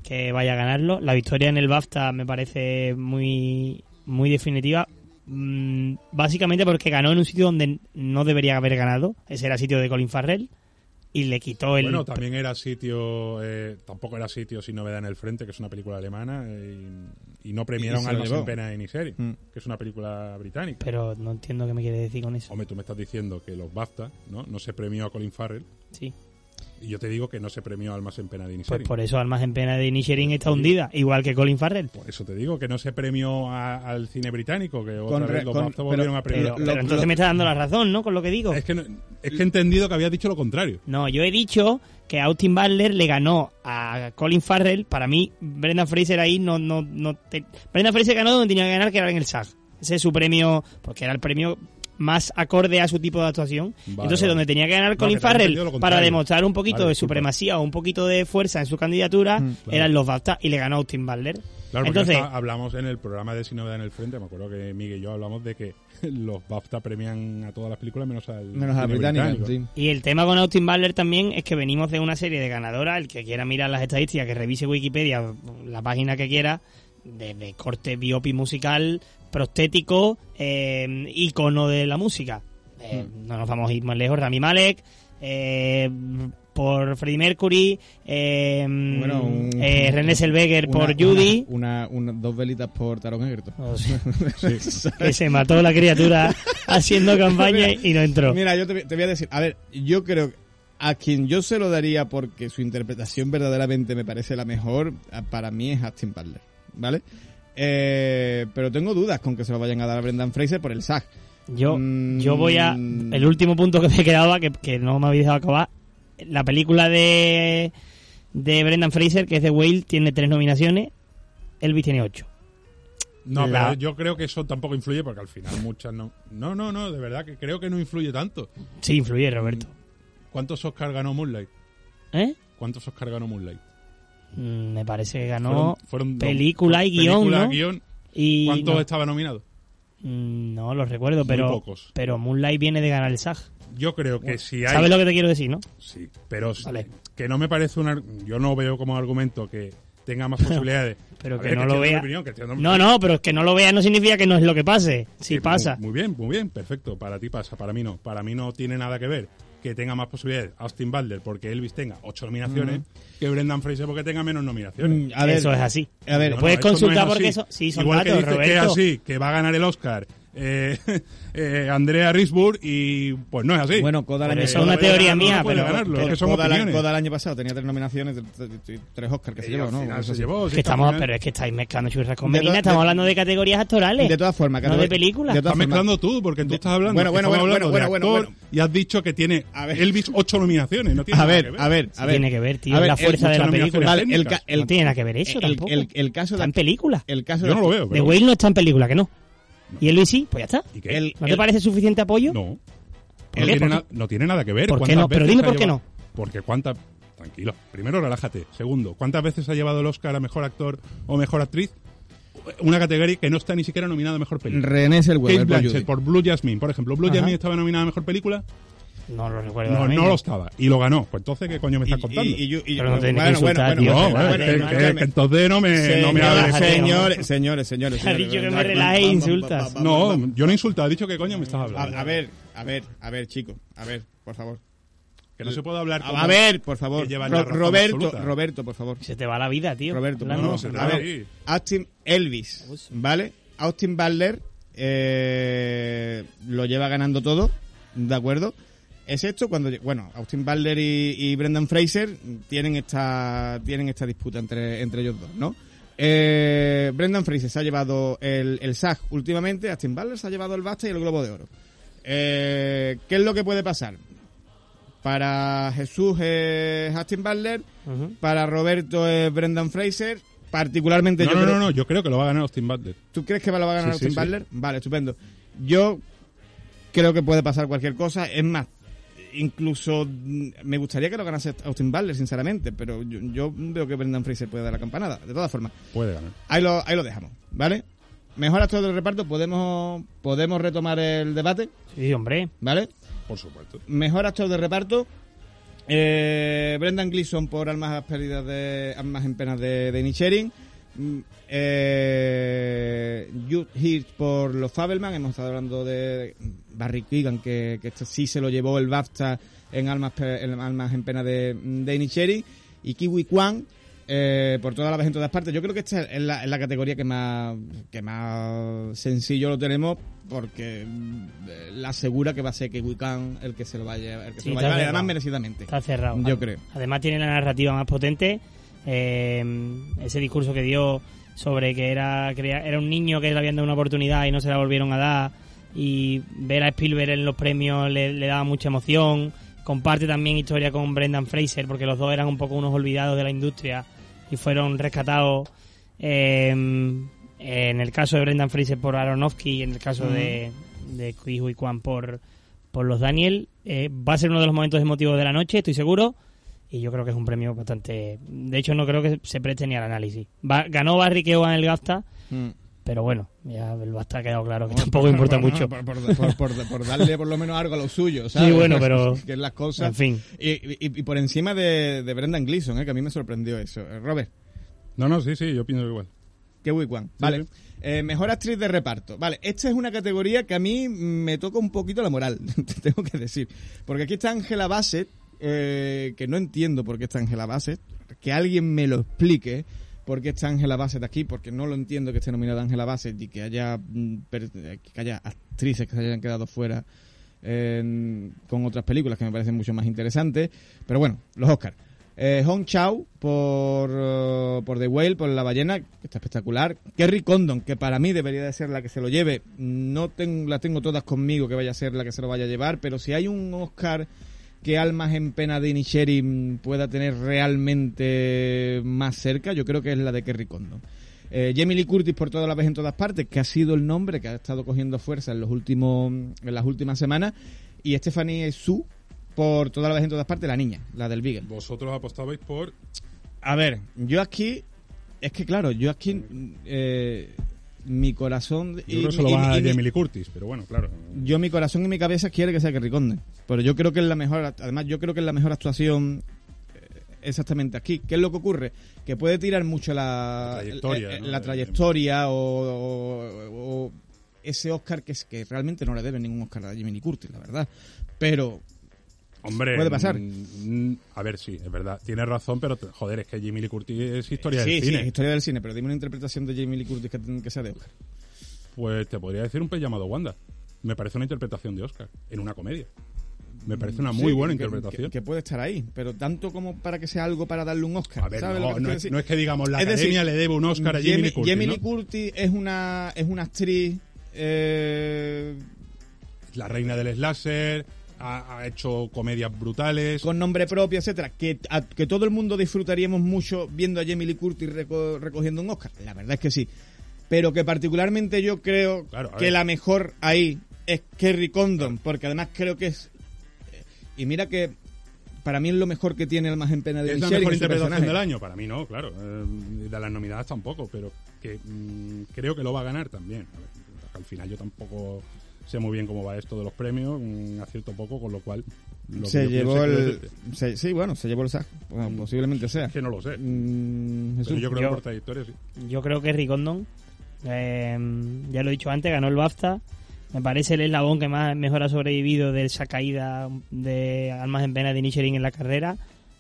que vaya a ganarlo, la victoria en el BAFTA me parece muy, muy definitiva. Mm, Básicamente porque ganó en un sitio donde no debería haber ganado. Ese era el sitio de Colin Farrell. Y le quitó el. bueno también era sitio eh, tampoco era sitio sin novedad en el frente que es una película alemana eh, y, y no Y premiaron lo Almas en pena ni serie Mm. que es una película británica Pero no entiendo qué me quiere decir con eso. hombre tú me estás diciendo que los BAFTA no no se premió a Colin Farrell Sí. Y yo te digo que no se premió a Almas en pena de Pues Inisherin. por eso Almas en Pena de Inisherin está hundida, igual que Colin Farrell. Por eso te digo que no se premió a- al cine británico, que otra Con vez los con- pero- volvieron a premiar. Pero, lo- pero entonces lo- me está dando la razón, ¿no? Con lo que digo. Es que, no- es que he entendido que había dicho lo contrario. No, yo he dicho que Austin Butler le ganó a Colin Farrell. Para mí, Brendan Fraser ahí no... no, no te- Brendan Fraser ganó donde tenía que ganar, que era en el SAG. Ese es su premio, porque era el premio más acorde a su tipo de actuación. Vale, Entonces, vale. donde tenía que ganar No, Colin que Farrell para demostrar un poquito Vale, de supremacía o un poquito de fuerza en su candidatura, Mm, claro. eran los BAFTA y le ganó Austin Butler. Claro, porque Entonces, hablamos en el programa de Sin Novedad en el Frente, me acuerdo que Miguel y yo hablamos de que los BAFTA premian a todas las películas menos al Menos a la cine británica, británico. sí. Y el tema con Austin Butler también es que venimos de una serie de ganadoras. El que quiera mirar las estadísticas, que revise Wikipedia, la página que quiera, de, de corte biopi musical, prostético, eh, ícono de la música. Eh, No nos vamos a ir más lejos. Rami Malek, eh, por Freddie Mercury, eh, Bueno, un- eh, René Zellweger por Judy. Una, dos velitas por Taron Egerton. O sea, que se mató la criatura haciendo campaña y no entró. Mira, yo te, te voy a decir, a ver, yo creo que a quien yo se lo daría porque su interpretación verdaderamente me parece la mejor, para mí es Austin Butler, ¿vale? Eh, pero tengo dudas con que se lo vayan a dar a Brendan Fraser por el SAG. Yo, Mm. yo voy a. El último punto que me quedaba, que, que no me habéis dejado acabar. La película de, de Brendan Fraser, que es The Whale, tiene tres nominaciones. Elvis tiene ocho. No, La- pero yo creo que eso tampoco influye porque al final muchas no. No, no, no, de verdad que creo que no influye tanto. Sí, influye, Roberto. ¿Cuántos Oscar ganó Moonlight? ¿Eh? ¿Cuántos Oscar ganó Moonlight? Mm, Me parece que ganó. Fueron- fueron dos- película y guion, película, ¿no? guion. y ¿Cuántos no, estaba nominado? Mm, no lo recuerdo, Muy pero. pocos. Pero Moonlight viene de ganar el SAG. Yo creo que si hay... ¿Sabes lo que te quiero decir, no? Sí, pero Vale. que no me parece un... Yo no veo como argumento que tenga más posibilidades. Pero A que ver, no lo vea. opinión, que No, no, pero es que no lo veas no significa que no es lo que pase. Sí Que pasa. Muy, muy bien, muy bien, perfecto. Para ti pasa, para mí no. Para mí no tiene nada que ver que tenga más posibilidades Austin Butler porque Elvis tenga ocho nominaciones que Brendan Fraser porque tenga menos nominaciones. Mm, a ver, eso es así. A ver, No, no, puedes no es consultar así. porque eso- sí, son Igual datos, que dices que es así, que va a ganar el Oscar eh, eh, Andrea Risburg y pues no es así. Bueno, Coda el año eso es una pasado- teoría mía, pero- ganarlo, pero es que son Coda. Coda el año pasado tenía tres nominaciones, tres Oscars que se llevó, se llevó, sí, que estamos, pero es que estáis mezclando churras con De to- estamos de- hablando de categorías actorales. De todas formas, no de películas. de Estás mezclando tú, porque tú De- estás hablando, bueno, bueno, bueno, bueno, de bueno, actor bueno. y has dicho que tiene A ver. Elvis ocho nominaciones. No tiene A nada ver, que ver. a ver, Sí a ver. tiene que ver, tío, A ver, la fuerza de la película. no tiene nada que ver eso el, tampoco. el- el caso está de en película. el caso Yo de no lo veo, The pero... Whale no está en película, que no. ¿Y Elvis sí? Pues ya está. ¿Y qué? el- ¿No te parece suficiente apoyo? No. ¿Por No qué? tiene, ¿Por na- no tiene nada que ver. ¿Por qué ¿Cuántas no? Pero veces dime ha por qué llevado- no. Porque cuántas... Tranquilo. Primero, relájate. Segundo, ¿cuántas veces ha llevado el Oscar a Mejor Actor o Mejor Actriz? Una categoría que no está ni siquiera nominada a Mejor Película. René Kate Zellweger por Blanchett por Blue Jasmine, por ejemplo. ¿Blue Ajá. Jasmine estaba nominada a Mejor Película? No lo recuerdo. No, lo estaba. Y lo ganó. Pues entonces, ¿qué coño me estás contando? y- y yo- y- Pero no tienes que bueno, bueno, bueno, no, bueno, bueno, bueno, que, bueno, que- escúchame. que entonces no me, no me hables. Señores, señores, señores, Ha señores. dicho que me relaje e insultas. No, yo no he insultado, he dicho que coño me estás hablando. a ver, a ver, a ver, chicos, a ver, por favor. que no se puede hablar como A ver, por favor. Ro- Roberto, absoluta. Roberto, por favor. Se te va la vida, tío. Roberto, no, no, se te a va ver, ahí. Austin Elvis, ¿vale? Austin Butler eh, lo lleva ganando todo, ¿de acuerdo? Es esto cuando, bueno, Austin Butler y, y Brendan Fraser tienen esta, tienen esta disputa entre, entre ellos dos, ¿no? Eh, Brendan Fraser se ha llevado el, el SAG últimamente, Austin Butler se ha llevado el BAFTA y el Globo de Oro. Eh, ¿Qué es lo que puede pasar? Para Jesús es Austin Butler, para Roberto es Brendan Fraser, particularmente No, yo no, creo- no, no, yo creo que lo va a ganar Austin Butler. ¿Tú crees que lo va a ganar Sí, Austin sí. Butler? Vale, estupendo. Yo creo que puede pasar cualquier cosa. Es más, incluso mm, me gustaría que lo ganase Austin Butler, sinceramente, pero yo, yo veo que Brendan Fraser puede dar la campanada. De todas formas, Puede ganar. ahí lo, ahí lo dejamos, ¿vale? Mejor actor del reparto, podemos, podemos retomar el debate, Sí, hombre. ¿vale? Por supuesto. Mejor actor de reparto. Eh, Brendan Gleeson por Almas Perdidas de Almas en Penas de, de Inisherin. Mm, Eh, Jude Hirsch por Los Fabelman. Hemos estado hablando de Barry Keegan, que, que este sí se lo llevó el BAFTA en Almas, en Almas en Pena de, de Inisherin. Y Kiwi Kwan eh, por toda la vez en todas partes. Yo creo que esta es la, es la categoría que más, que más sencillo lo tenemos porque mm, la asegura que va a ser Kiwi Kwan el que se lo vaya, el que Sí, se lo vaya además merecidamente. Está cerrado. Yo creo. Además tiene la narrativa más potente. Eh, ese discurso que dio sobre que era crea- era un niño que le habían dado una oportunidad y no se la volvieron a dar. Y ver a Spielberg en los premios le, le daba mucha emoción. Comparte también historia con Brendan Fraser porque los dos eran un poco unos olvidados de la industria y fueron rescatados. eh, en el caso de Brendan Fraser por Aronofsky y en el caso de, de Kui Kwan por, por los Daniel. Eh, va a ser uno de los momentos emotivos de la noche, estoy seguro. y yo creo que es un premio bastante... De hecho, no creo que se preste ni al análisis. Va- ganó Barry Keoghan el GAFTA. Pero bueno, ya el BAFTA ha quedado claro que tampoco importa Por- mucho. Por, por- por- por- por darle por lo menos algo a lo suyo, ¿sabes? Sí, bueno, pero- Que es las cosas. En fin. Y, y- y por encima de, de Brendan Gleeson, ¿eh? que a mí me sorprendió eso. Eh, Robert, No, no, sí, sí, yo pienso igual. qué Wick One. Vale. sí. Eh, mejor actriz de reparto. Vale, esta es una categoría que a mí me toca un poquito la moral, te tengo que decir. Porque aquí está Angela Bassett, eh, que no entiendo por qué está Angela Bassett. Que alguien me lo explique por qué está Angela Bassett aquí, porque no lo entiendo que esté nominada Angela Bassett y que haya, mm, que haya actrices que se hayan quedado fuera en- con otras películas que me parecen mucho más interesantes. Pero bueno, los Oscars. Eh, Hong Chao por, eh, por The Whale, por La Ballena, que está espectacular. Kerry Condon, que para mí debería de ser la que se lo lleve. No ten- las tengo todas conmigo que vaya a ser la que se lo vaya a llevar, pero si hay un Oscar que Almas en Pena de Nisheri mm, pueda tener realmente más cerca, yo creo que es la de Kerry Condon. Eh, Jamie Lee Curtis por toda la vez en todas partes, que ha sido el nombre que ha estado cogiendo fuerza en los últimos en las últimas semanas y Stephanie Su por toda la vez en todas partes, la niña, la del Beagle. Vosotros apostabais por... A ver, yo aquí es que claro, yo aquí eh, mi corazón Yo y, creo que se lo y- va a y Jamie Lee Curtis, pero bueno, claro. yo mi corazón y mi cabeza quiere que sea Kerry Condon, pero yo creo que es la mejor, además yo creo que es la mejor actuación eh, exactamente aquí. ¿Qué es lo que ocurre? Que puede tirar mucho la, La trayectoria, ¿no? la trayectoria o, o- o ese Oscar que es que realmente no le debe ningún Oscar a Jimmy Lee Curtis, la verdad. Pero Hombre, Puede pasar. mm, a ver, sí, es verdad. Tienes razón, pero joder, es que Jamie Lee Curtis es historia sí, del sí, cine. es historia del cine, pero dime una interpretación de Jamie Lee Curtis que, que sea de Oscar. Pues te podría decir un pez llamado Wanda. Me parece una interpretación de Oscar en una comedia. Me parece una muy Sí, buena que- interpretación. Que, que puede estar ahí, pero tanto como para que sea algo para darle un Oscar. a ver, ¿sabes lo no, es, decir? no es que digamos la Es decir, academia le debe un Oscar a Jamie, Lee Curtis. Jamie. Lee Curtis es una, es una actriz eh, La reina del slasher, ha, ha hecho comedias brutales. con nombre propio, etcétera, que, a- que todo el mundo disfrutaríamos mucho viendo a Jamie Lee Curtis reco- recogiendo un Oscar. La verdad es que sí. Pero que particularmente yo creo Claro, que la mejor ahí es Kerry Condon, porque además creo que es... Y mira que para mí es lo mejor que tiene Almas en Pena de ¿Es la mejor su interpretación personaje. del año? Para mí no, claro. Eh, de las nominadas tampoco, pero que mm, creo que lo va a ganar también. A ver, al final yo tampoco sé muy bien cómo va esto de los premios, mm, acierto poco, con lo cual... lo que se llevó el... se- sí, bueno, se llevó el SAG. Bueno, posiblemente sea. Es que no lo sé. Mm, Jesús. Pero yo creo yo- que por trayectoria sí. Yo creo que Ricondon, eh, ya lo he dicho antes, ganó el BAFTA. Me parece el eslabón que más mejor ha sobrevivido de esa caída de Almas en Pena de Nichirin en la carrera,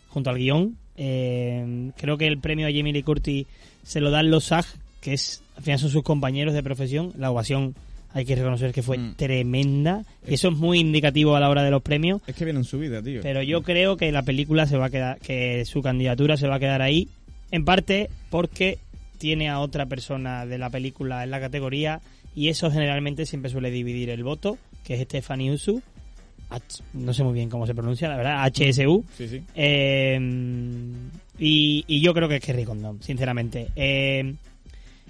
junto al guion. Eh, creo que el premio a Jamie Lee Curtis se lo dan los SAG, que es, al final son sus compañeros de profesión. La ovación hay que reconocer que fue Mm. tremenda. Y eso es muy indicativo a la hora de los premios. Es que viene en su vida, tío. Pero yo creo que la película se va a quedar, que su candidatura se va a quedar ahí, en parte porque tiene a otra persona de la película en la categoría y eso generalmente siempre suele dividir el voto, que es Stephanie Usu, H- no sé muy bien cómo se pronuncia, la verdad, HSU, Sí, sí. eh, y, y yo creo que es Kerry Condon, sinceramente. Eh,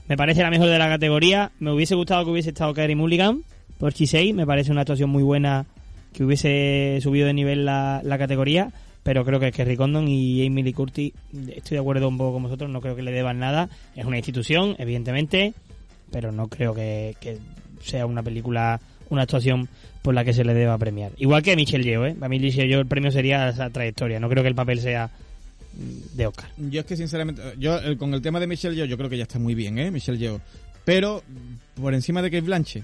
me parece la mejor de la categoría. Me hubiese gustado que hubiese estado Kerry Mulligan por Chisei. Me parece una actuación muy buena que hubiese subido de nivel la, la categoría. Pero creo que Kerry Condon y Amy Lee Curtis, estoy de acuerdo un poco con vosotros, no creo que le deban nada. Es una institución, evidentemente, pero no creo que, que sea una película, una actuación por la que se le deba premiar. Igual que a Michelle Yeoh, ¿eh? A mí Michelle Yeoh el premio sería esa trayectoria. No creo que el papel sea de Oscar. Yo es que sinceramente, yo con el tema de Michelle Yeoh, yo creo que ya está muy bien, ¿eh? Michelle Yeoh. Pero por encima de Kate Blanche,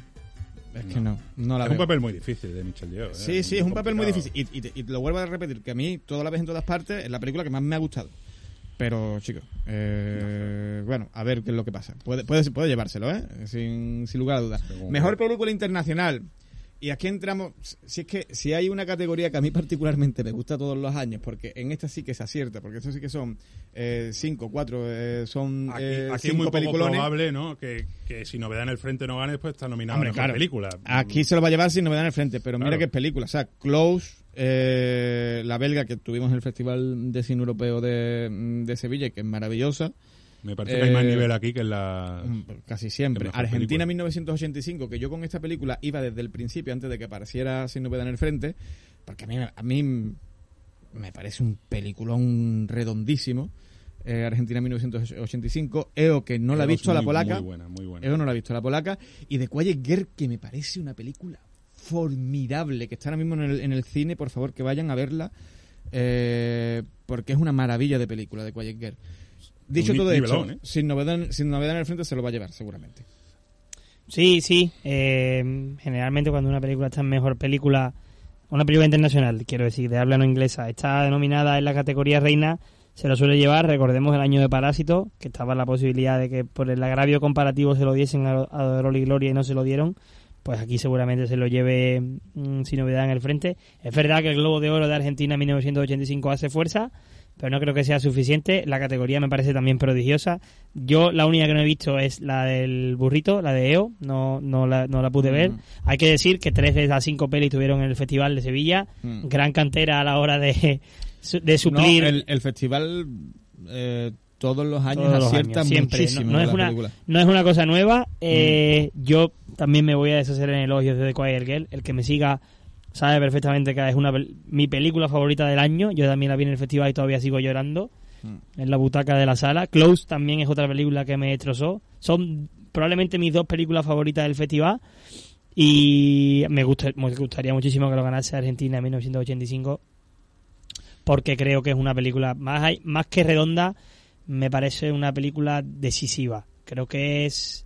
es que no, no la es un papel muy difícil de Michelle Yeoh. ¿eh? Sí, sí, es un papel muy difícil. Y, y lo vuelvo a repetir, que a mí, toda la vez en todas partes, es la película que más me ha gustado. Pero, chicos, eh, bueno, a ver qué es lo que pasa. Puede, puede, puede llevárselo, ¿eh? Sin, sin lugar a dudas. Mejor película internacional. Y aquí entramos, si es que si hay una categoría que a mí particularmente me gusta todos los años, porque en esta sí que se acierta, porque esto sí que son eh, cinco, cuatro, eh, son Aquí, eh, aquí es muy poco peliculones. probable, ¿no? Que, que si novedad en el frente no gane, pues está nominado Hombre, a mejor claro. película. Aquí se lo va a llevar sin novedad en el frente, pero mira Claro. qué película. O sea, Close, eh, la belga que tuvimos en el Festival de Cine Europeo de, de Sevilla, que es maravillosa. Me parece que hay más eh, nivel aquí que en la. Mm, Casi siempre. Argentina película. 1985, que yo con esta película iba desde el principio, antes de que apareciera Sin Novedad en el Frente, porque a mí, a mí me parece un peliculón redondísimo. Eh, Argentina 1985. EO, que no la ha visto, la muy- polaca. Muy buena, muy buena. EO no la ha visto, la polaca. Y de Quiet Girl, que me parece una película formidable, que está ahora mismo en el, en el cine, por favor, que vayan a verla. eh, porque es una maravilla de película de Quiet Girl. Dicho Un todo nivelón, esto, ¿eh? sin, novedad, sin novedad en el frente se lo va a llevar, seguramente. Sí, sí. eh, generalmente cuando una película está en mejor película, una película internacional, quiero decir, de habla no inglesa, está denominada en la categoría reina, se lo suele llevar. Recordemos el año de Parásito, que estaba la posibilidad de que por el agravio comparativo se lo diesen a, a Dolor y Gloria y no se lo dieron. Pues aquí seguramente se lo lleve mm, sin novedad en el frente. Es verdad que el Globo de Oro de Argentina en 1985 hace fuerza, pero no creo que sea suficiente. La categoría me parece también prodigiosa. Yo la única que no he visto es la del burrito, la de EO, no, no, la, no la pude ver. Mm. Hay que decir que tres de las cinco pelis tuvieron en el Festival de Sevilla. Mm. Gran cantera a la hora de, de suplir. No, el, el festival eh, todos los años Todos los acierta años, siempre. muchísimo No, es una, no es una cosa nueva. Mm. Eh, Yo también me voy a deshacer en elogios de The Quiet Girl. El que me siga sabe perfectamente que es una mi película favorita del año. Yo también la vi en el festival y todavía sigo llorando Mm. en la butaca de la sala. Close también es otra película que me destrozó. Son probablemente mis dos películas favoritas del festival. Y me, gusta, me gustaría muchísimo que lo ganase Argentina en 1985 porque creo que es una película más, más que redonda, me parece una película decisiva. Creo que es,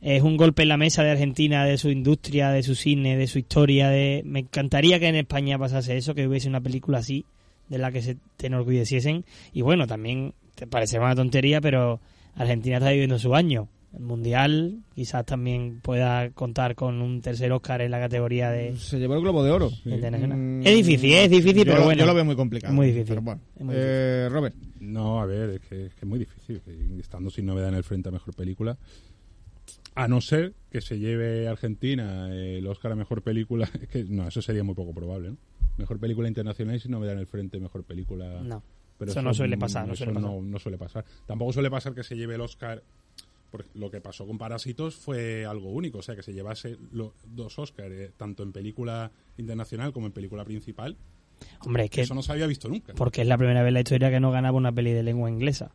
es un golpe en la mesa de Argentina, de su industria, de su cine, de su historia. De, me encantaría que en España pasase eso, que hubiese una película así, de la que se te enorgulleciesen. Y bueno, también te parece una tontería, pero Argentina está viviendo su año. El Mundial quizás también pueda contar con un tercer Oscar en la categoría de... Se llevó el Globo de Oro. internacional. Mm, Es difícil, es difícil, yo pero lo- bueno. Yo lo veo muy complicado. Muy difícil. Pero bueno. Eh, Robert. No, a ver, es que, es que es muy difícil. Estando sin novedad en el frente a mejor película. A no ser que se lleve Argentina el Oscar a mejor película. Que no, eso sería muy poco probable, ¿no? Mejor película internacional y sin novedad en el frente, mejor película. No. Pero Eso no suele pasar, no suele pasar. No, no suele pasar. Tampoco suele pasar que se lleve el Oscar. Porque lo que pasó con Parásitos fue algo único, o sea, que se llevase lo- dos Oscars, eh, tanto en película internacional como en película principal. Hombre, es que... Eso no se había visto nunca. Porque es la primera vez en la historia que no ganaba una peli de lengua inglesa.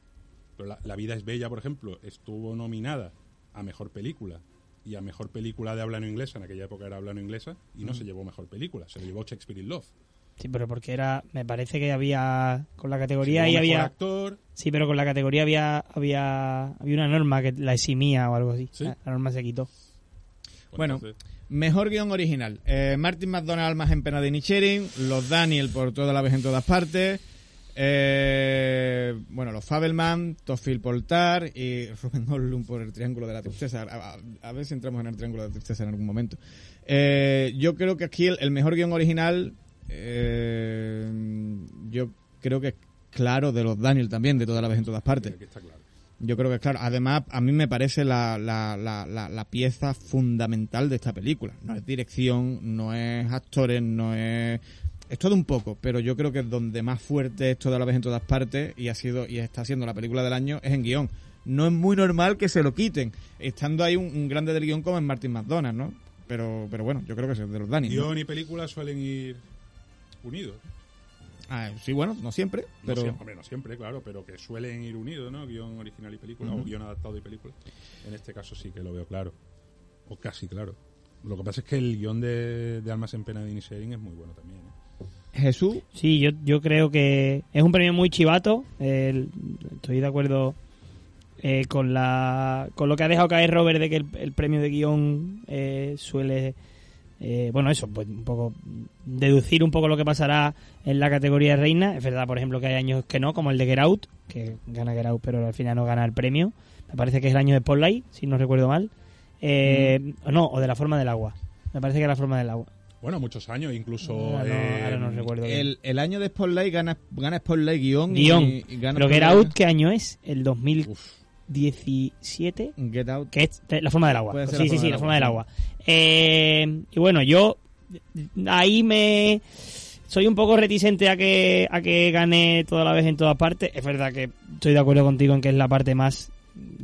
Pero la, La vida es bella, por ejemplo, estuvo nominada a mejor película y a mejor película de habla no inglesa, en aquella época era habla no inglesa, y no se llevó mejor película, se lo llevó Shakespeare in Love. Sí, pero porque era... Me parece que había... Con la categoría mejor había... actor, Sí, pero con la categoría había, había, había una norma que la eximía o algo así. Sí. La, la norma se quitó. Bueno, entonces, Mejor guion original. Eh, Martin McDonald, Almas en pena de Nichirin. Los Daniel por toda la vez en todas partes. Eh, bueno, los Fabelman, Tofil Poltar y Ruben Goldblum por el Triángulo de la Tristeza. A, a- a ver si entramos en el Triángulo de la Tristeza en algún momento. Eh, yo creo que aquí el, el mejor guion original, eh, yo creo que es claro de los Daniel también, de toda la vez en todas partes. Yo creo que es claro. Además, a mí me parece la, la, la pieza fundamental de esta película. No es dirección, no es actores, no es... Es todo un poco, pero yo creo que donde más fuerte es toda la vez en todas partes y ha sido y está siendo la película del año es en guion. No es muy normal que se lo quiten, estando ahí un, un grande del guion como en Martin McDonald, ¿no? Pero, pero bueno, yo creo que es de los Dani. ¿no? Guión y película suelen ir unidos. Ah, sí, bueno, no siempre, No pero... siempre, hombre, no siempre, claro, pero que suelen ir unidos, ¿no? Guión original y película, o guion adaptado y película. En este caso sí que lo veo claro. O casi claro. Lo que pasa es que el guion de, de Almas en Pena de Inisherin es muy bueno también. ¿eh? Jesús, Sí, yo, yo creo que es un premio muy chivato. Estoy de acuerdo eh, con la con lo que ha dejado caer Robert de que el, el premio de guion eh, suele eh, bueno eso pues un poco deducir un poco lo que pasará en la categoría de reina. Es verdad por ejemplo que hay años que no como el de Get Out que gana Get Out pero al final no gana el premio. Me parece que es el año de Spotlight si no recuerdo mal. Eh, o no o de la forma del agua. Me parece que es la forma del agua Bueno, muchos años, incluso. ahora, no, eh, ahora no recuerdo el, el año de Spotlight gana, gana Spotlight guion, y- Guión. y, gana Pero Get Spotlight- Out, ¿qué año es? El Uf, 2017. Get Out. Que es la forma del agua. Sí, la sí, sí, la forma del agua. Eh, y bueno, yo ahí me soy un poco reticente a que a que gane toda la vez en todas partes. Es verdad que estoy de acuerdo contigo en que es la parte más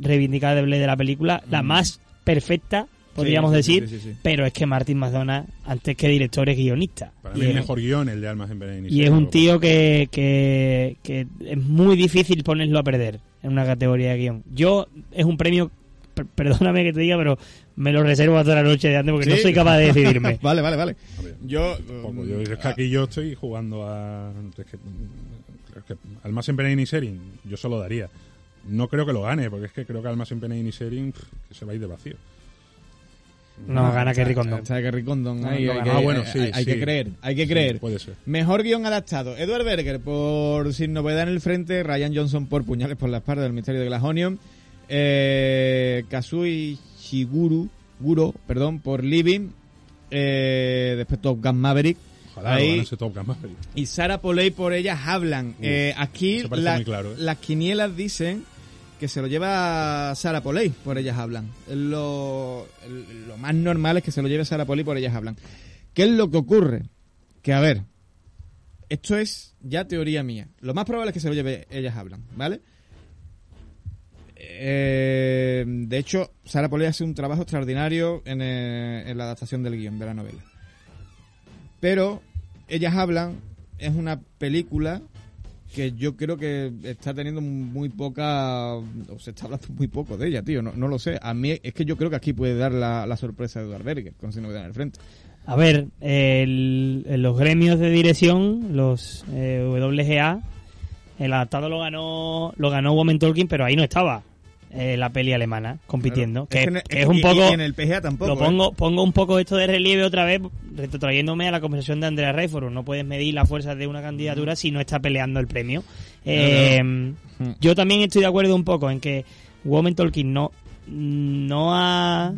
reivindicable de la película, la Mm. más perfecta podríamos Sí, decir, sí, sí, sí. pero es que Martin McDonagh, antes que director, es guionista. Para Y mí el es- mejor guion, el de Almas en Veneno. Y es un tío que, que, que es muy difícil ponerlo a perder en una categoría de guion. Yo, es un premio, per- perdóname que te diga, pero me lo reservo hasta la noche de antes porque no soy capaz de decidirme. vale, vale, vale. A ver, Yo, Poco. um, Yo, es que aquí yo estoy jugando a. Es que, es que Almas en yo se lo daría. No creo que lo gane, porque es que creo que Almas en que se va a ir de vacío. No, gana Kerry Condon. Está Kerry Condon. No, ahí, no hay, gana. que, Ah, bueno, hay- sí, hay, sí. que creer, hay que Sí, creer. puede ser. Mejor guion adaptado. Edward Berger por Sin Novedad en el Frente, Ryan Johnson por Puñales por la espalda del misterio de Glass Onion, eh, Kazui Shiguru, Guro, perdón, por Living, eh, después Top Gun Maverick, Ojalá Ahí- ese Top Gun Maverick. y Sarah Polley por Ellas Hablan. Eh, aquí la- claro, ¿eh? las quinielas dicen que se lo lleva Sarah Polley por Ellas Hablan. Lo, lo más normal es que se lo lleve Sarah Polley por Ellas Hablan. ¿Qué es lo que ocurre? Que a ver, esto es ya teoría mía. Lo más probable es que se lo lleve Ellas Hablan, ¿vale? Eh, de hecho, Sarah Polley hace un trabajo extraordinario en, eh, en la adaptación del guion de la novela. Pero ellas hablan es una película que yo creo que está teniendo muy poca o se está hablando muy poco de ella tío no, no lo sé. A mí es que yo creo que aquí puede dar la, la sorpresa de Edward Berger con Sin Novedad en el frente. A ver, el- los gremios de dirección, los eh, WGA, el adaptado lo ganó lo ganó Woman Talking, pero ahí no estaba eh, la peli alemana compitiendo. Claro. Que, es un y- poco... y en el PGA tampoco Lo ¿eh? pongo, pongo un poco esto de relieve otra vez, retrotrayéndome a la conversación de Andrea Rayford. No puedes medir la fuerza de una candidatura si no está peleando el premio. Eh, Yo también estoy de acuerdo un poco en que Woman Talking no, no ha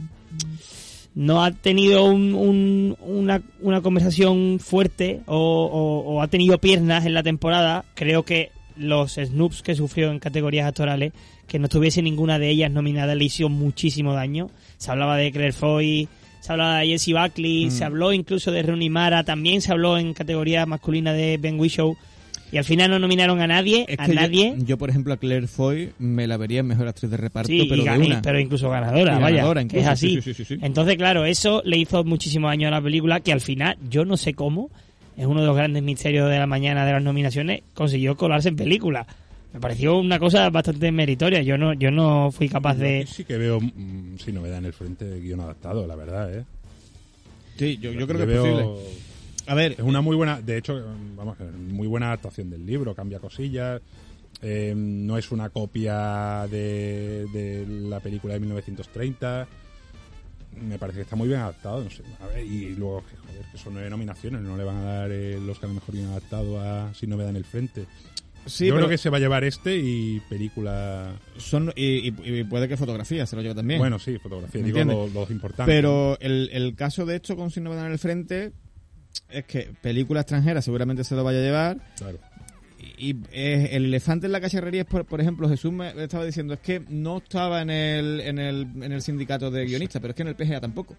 no ha tenido un- un- una, una conversación fuerte o, o- o ha tenido piernas en la temporada. Creo que los snoops que sufrió en categorías actorales, que no estuviese ninguna de ellas nominada, le hizo muchísimo daño. Se hablaba de Claire Foy, se hablaba de Jessie Buckley, Mm. se habló incluso de Rooney Mara, también se habló en categoría masculina de Ben Whishaw. Y al final no nominaron a nadie, es a yo- nadie. yo, por ejemplo a Claire Foy me la vería mejor actriz de reparto Sí, pero y de gané, una pero incluso ganadora, Y vaya, ganadora incluso, es así. sí, sí, sí, sí, sí. Entonces, claro, eso le hizo muchísimo daño a la película, que al final, yo no sé cómo, es uno de los grandes misterios de la mañana de las nominaciones, consiguió colarse en película. Me pareció una cosa bastante meritoria. Yo no, yo no fui capaz Yo de. sí que veo, mm, sin novedad en el frente, de guion adaptado, la verdad, ¿eh? sí yo, yo creo que es veo- posible a ver Es una muy buena, de hecho, vamos, muy buena adaptación del libro, cambia cosillas. eh, no es una copia de, de la película de 1930. Me parece que está muy bien adaptado, no sé. A ver, y luego, que, joder, que son nueve nominaciones, no le van a dar eh, los que a lo mejor bien adaptado a Sin Novedad en el Frente. Sí Yo pero creo que se va a llevar este y película. son y, y- y puede que fotografía se lo lleve también Bueno, sí, fotografía, ¿Me digo los, los importantes. Pero el, el caso de esto con Sin Novedad en el Frente es que película extranjera seguramente se lo vaya a llevar. Claro. Y, y, eh, el elefante en la cacharrería es, por, por ejemplo, Jesús me estaba diciendo, es que no estaba en el, en el, en el sindicato de guionistas, pero es que en el PGA tampoco.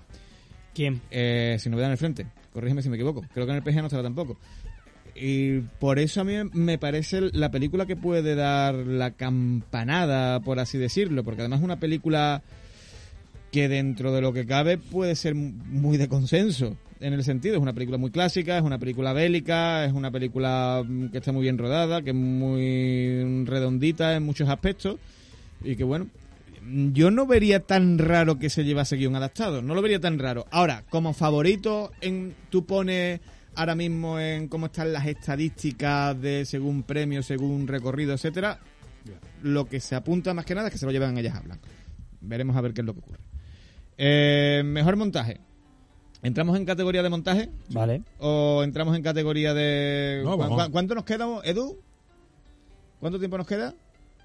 ¿Quién? Eh, Sin Novedad en el Frente. Corrígeme si me equivoco. Creo que en el PGA no estaba tampoco. Y por eso a mí me parece la película que puede dar la campanada, por así decirlo, porque además es una película que dentro de lo que cabe puede ser muy de consenso en el sentido es una película muy clásica es una película bélica es una película mm, que está muy bien rodada que es muy redondita en muchos aspectos y que bueno yo no vería tan raro que se llevase guion adaptado no lo vería tan raro. Ahora como favorito en tú pones ahora mismo en cómo están las estadísticas de según premio según recorrido etcétera lo que se apunta más que nada es que se lo llevan ellas hablan veremos a ver qué es lo que ocurre eh, mejor montaje. ¿Entramos en categoría de montaje? Vale. ¿O entramos en categoría de... No, ¿Cu- vamos. cu- ¿Cuánto nos queda, Edu? ¿Cuánto tiempo nos queda?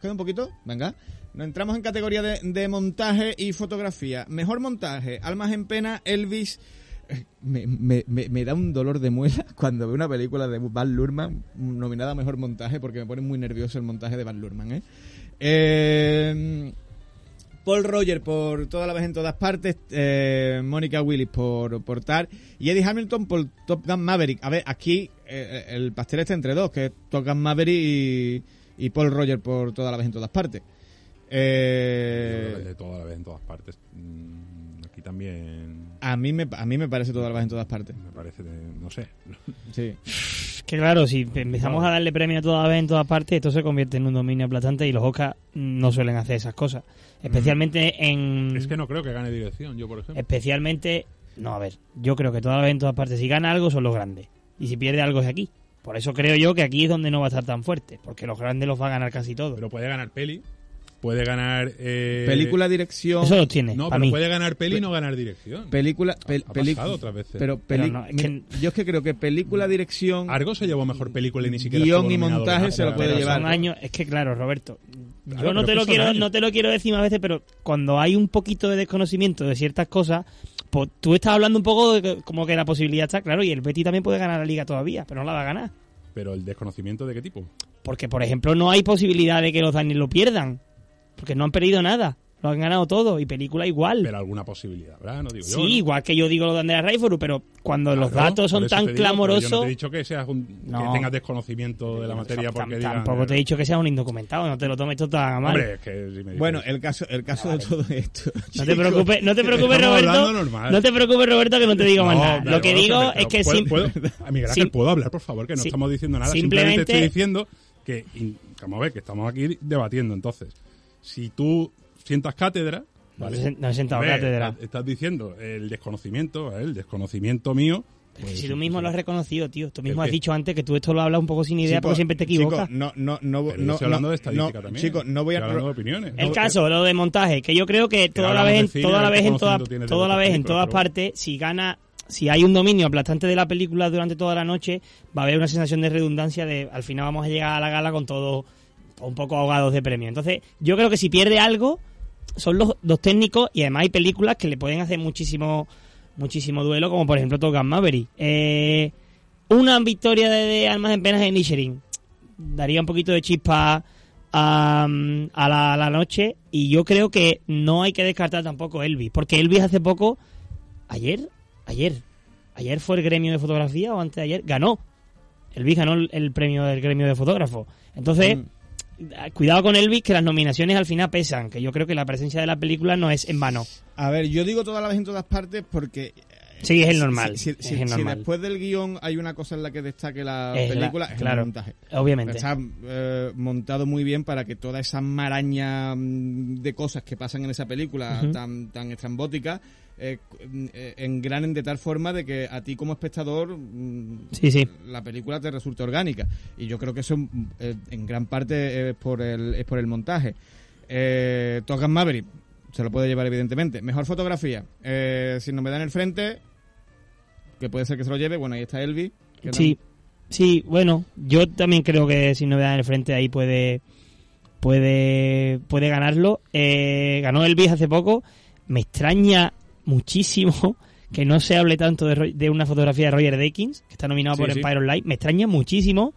¿Queda un poquito? Venga. Nos entramos en categoría de, de montaje y fotografía. Mejor montaje. Almas en pena, Elvis... Eh, Me, me- me- me da un dolor de muela cuando veo una película de Van Lurman nominada a mejor montaje porque me pone muy nervioso el montaje de Van Lurman. ¿eh? Eh, Paul Roger por toda la vez en todas partes, eh, Mónica Willis por, por Tar y Eddie Hamilton por Top Gun Maverick. A ver, aquí eh, el pastel está entre dos, que es Top Gun Maverick y, y Paul Roger por toda la vez en todas partes. Eh, de toda la vez en todas partes. Mm, aquí también A mí me, a mí me parece todo en todas partes. me parece, de- no sé. Sí. Que claro, si empezamos a darle premio a toda vez en todas partes, esto se convierte en un dominio aplastante y los Oscars no suelen hacer esas cosas. Especialmente en... Es que no creo que gane dirección, yo por ejemplo. Especialmente... No, a ver, yo creo que toda vez en todas partes, si gana algo son los grandes. Y si pierde algo es aquí. Por eso creo yo que aquí es donde no va a estar tan fuerte. Porque los grandes los va a ganar casi todo. Pero puede ganar peli, puede ganar... eh, Película, dirección. Eso los tiene, No, pero mí. puede ganar peli y no ganar dirección. Película. pel- ha peli- pasado otras veces. Pero, Pero peli- no, es que- yo es que creo que película, dirección. Argo se llevó mejor película y ni siquiera Guión y montaje se lo puede Pero llevar. son años, es que claro, Roberto, Claro, yo no pero te lo quiero, años. no te lo quiero decir más veces, pero cuando hay un poquito de desconocimiento de ciertas cosas, pues tú estás hablando un poco de que- como que la posibilidad está, claro, y el Betty también puede ganar la liga todavía, pero no la va a ganar. Pero el desconocimiento de qué tipo. Porque, por ejemplo, no hay posibilidad de que los Daniels lo pierdan, porque no han perdido nada, lo han ganado todo, y película igual. Pero alguna posibilidad, ¿verdad? No digo yo. sí, ¿no? igual que yo digo lo de Andrea Rayford, pero cuando los datos son tan digo, pero Yo no clamorosos... te he dicho que seas un, No. que tengas desconocimiento de la materia porque digan, tampoco te he dicho que seas un indocumentado, no te lo tomes todo tan mal. Hombre, es que si me Bueno, el caso, el caso de todo esto. No te preocupes, no te preocupes, Roberto. No te preocupes, Roberto, que no te digo más nada. da Lo que digo es que puedo- sim- puedo- a Miguel Ángel, sim- ¿puedo hablar, por favor? Que no Sí. estamos diciendo nada. Simplemente- Simplemente estoy diciendo que, vamos a ver, que estamos aquí debatiendo. Entonces, si tú sientas cátedra, No ¿vale? he sen- no he sentado ver, cátedra. Estás, diciendo el desconocimiento, el desconocimiento mío. pues, si tú mismo lo has reconocido, tío. Tú mismo ¿El has dicho antes que tú esto lo hablas un poco sin idea Chicos, porque siempre te equivocas. no, no, no, Pero no, estoy hablando no, de estadística no, también. Chicos, no voy a. Estoy hablando de opiniones. el no, caso, lo de montaje, que yo creo que toda la vez, cine, toda la vez, en toda, toda la vez, en todas partes, si gana, si hay un dominio aplastante de la película durante toda la noche, va a haber una sensación de redundancia de al final vamos a llegar a la gala con un poco ahogados de premio. Entonces, yo creo que si pierde algo, son los dos técnicos y además hay películas que le pueden hacer muchísimo muchísimo duelo, como por ejemplo Top Gun Maverick. Eh, una victoria de, de Almas en Penas en Inisherin daría un poquito de chispa a, a la, noche y yo creo que no hay que descartar tampoco Elvis, porque Elvis hace poco, ayer, ayer, ayer fue el gremio de fotografía o antes de ayer, ganó. Elvis ganó el, premio del gremio de fotógrafos. Entonces, Mm. Cuidado con Elvis, que las nominaciones al final pesan, que yo creo que la presencia de la película no es en vano. A ver, yo digo toda la vez en todas partes porque. eh, Sí, es el si- normal, Si, es si- el si normal. después del guion hay una cosa en la que destaque la Es la- película, es claro. el montaje. Obviamente. Está eh, montado muy bien para que toda esa maraña mm, de cosas que pasan en esa película tan, tan estrambótica eh, cu- eh, engranen de tal forma de que a ti como espectador mm, Sí, sí. la película te resulte orgánica. Y yo creo que eso mm, eh, en gran parte es por el, es por el montaje. Eh, Top Gun Maverick se lo puede llevar evidentemente. Mejor fotografía. Eh, si no me dan el frente, que puede ser que se lo lleve, bueno, ahí está Elvis. que Sí, sí, bueno, yo también creo que si no en el frente ahí puede puede puede ganarlo. Eh, ganó Elvis hace poco. Me extraña muchísimo que no se hable tanto de, una fotografía de Roger Deakins, que está nominado Sí, por sí. Empire Light. Me extraña muchísimo.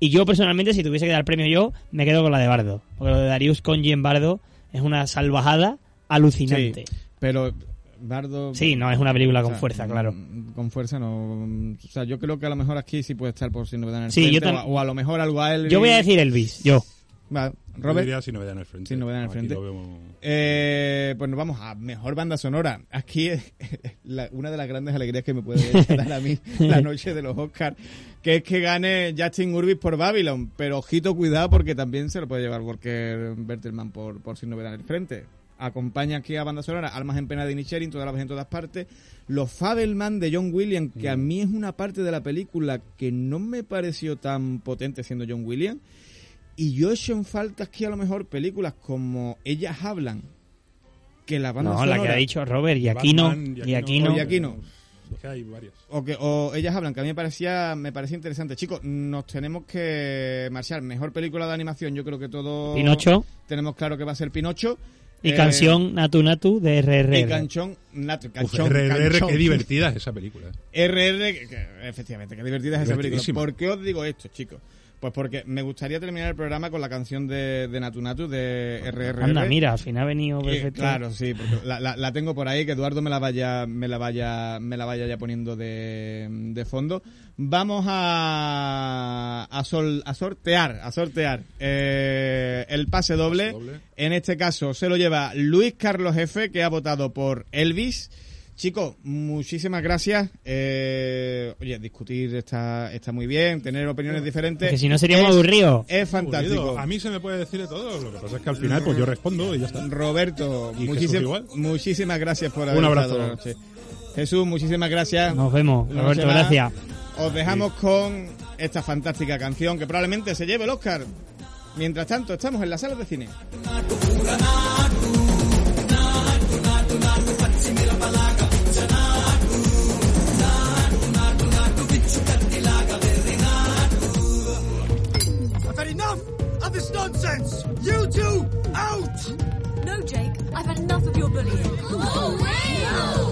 Y yo personalmente, si tuviese que dar premio yo, me quedo con la de Bardo. Porque lo de Darius Conji en Bardo es una salvajada alucinante. Pero Bardo... Sí, no, es una película o con sea, fuerza, claro. mm, Con fuerza no... mm, O sea, yo creo que a lo mejor aquí sí puede estar por si no me dan el Sí, frente, yo o, a, o a lo mejor algo a Elvis. Yo voy a decir Elvis, yo. Va, Yo Robert. diría si no me dan el frente. El Eh, pues nos vamos a mejor banda sonora. Aquí es la- una de las grandes alegrías que me puede dar a mí la noche de los Oscars, que es que gane Justin Urbis por Babylon. Pero ojito, cuidado, porque también se lo puede llevar Walker Bertelman por, por si no me dan el frente. Acompaña aquí a banda sonora Almas en pena de Inisherin, todas las veces en todas partes. Los Fabelman de John Williams, que a mí es una parte de la película que no me pareció tan potente siendo John Williams. Y yo echo en falta aquí a lo mejor películas como Ellas Hablan, que la banda No, la que ha dicho Robert, y aquí no, y aquí no. y aquí no. Es que hay varias. o que o ellas hablan que a mí me parecía me parecía interesante chicos nos tenemos que marchar mejor película de animación yo creo que todos Pinocho tenemos claro que va a ser Pinocho y Eh, canción Natu Natu de RR. y canchón Nat- Uf, canchón, RRR, canchón. qué divertida es esa película. RR que- efectivamente qué divertida es esa película. ¿por qué os digo esto chicos? Pues porque me gustaría terminar el programa con la canción de, de Natu Natu, de RRR. Anda, mira, al final ha venido Eh, perfecto. claro, sí, porque la, la- la tengo por ahí, que Eduardo me la vaya, me la vaya, me la vaya ya poniendo de, de fondo. Vamos a, a, sol- a sortear, a sortear eh, el pase doble. doble. En este caso se lo lleva Luis Carlos F, que ha votado por Elvis. Chicos, muchísimas gracias. Eh, oye, discutir está, está muy bien, tener opiniones diferentes. Que si no seríamos aburridos. Es fantástico. Aburrido. A mí se me puede decir de todo. Lo que pasa es que al final pues yo respondo y ya está. Roberto, ¿Y muchísim- Jesús igual? muchísimas gracias por haber Un estado abrazo. la noche. Jesús, muchísimas gracias. Nos vemos, Una Roberto, gracias. Os dejamos con esta fantástica canción que probablemente se lleve el Oscar. Mientras tanto, estamos en la sala de cine. Nonsense! You two, out! No, Jake, I've had enough of your bullying. Oh, Go!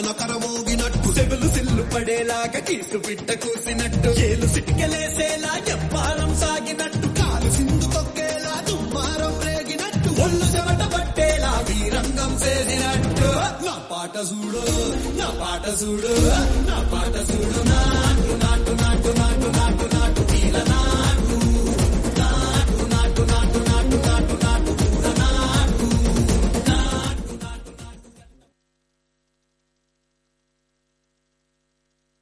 తన కరమోగినట్టు సెబులు సిల్లు పడేలాగా కీసు పిట్ట కూసినట్టు. ఏలు సిటికెలేసేలా చెప్పారం సాగినట్టు. కాలు సిందు తొక్కేలా దుమ్మారం రేగినట్టు. ఒళ్ళు చెమట పట్టేలా వీరంగం చేసినట్టు నా పాట చూడు నా పాట చూడు నా పాట చూడు. నాటు నాటు నాటు నాటు నాటు నాటు తీలనా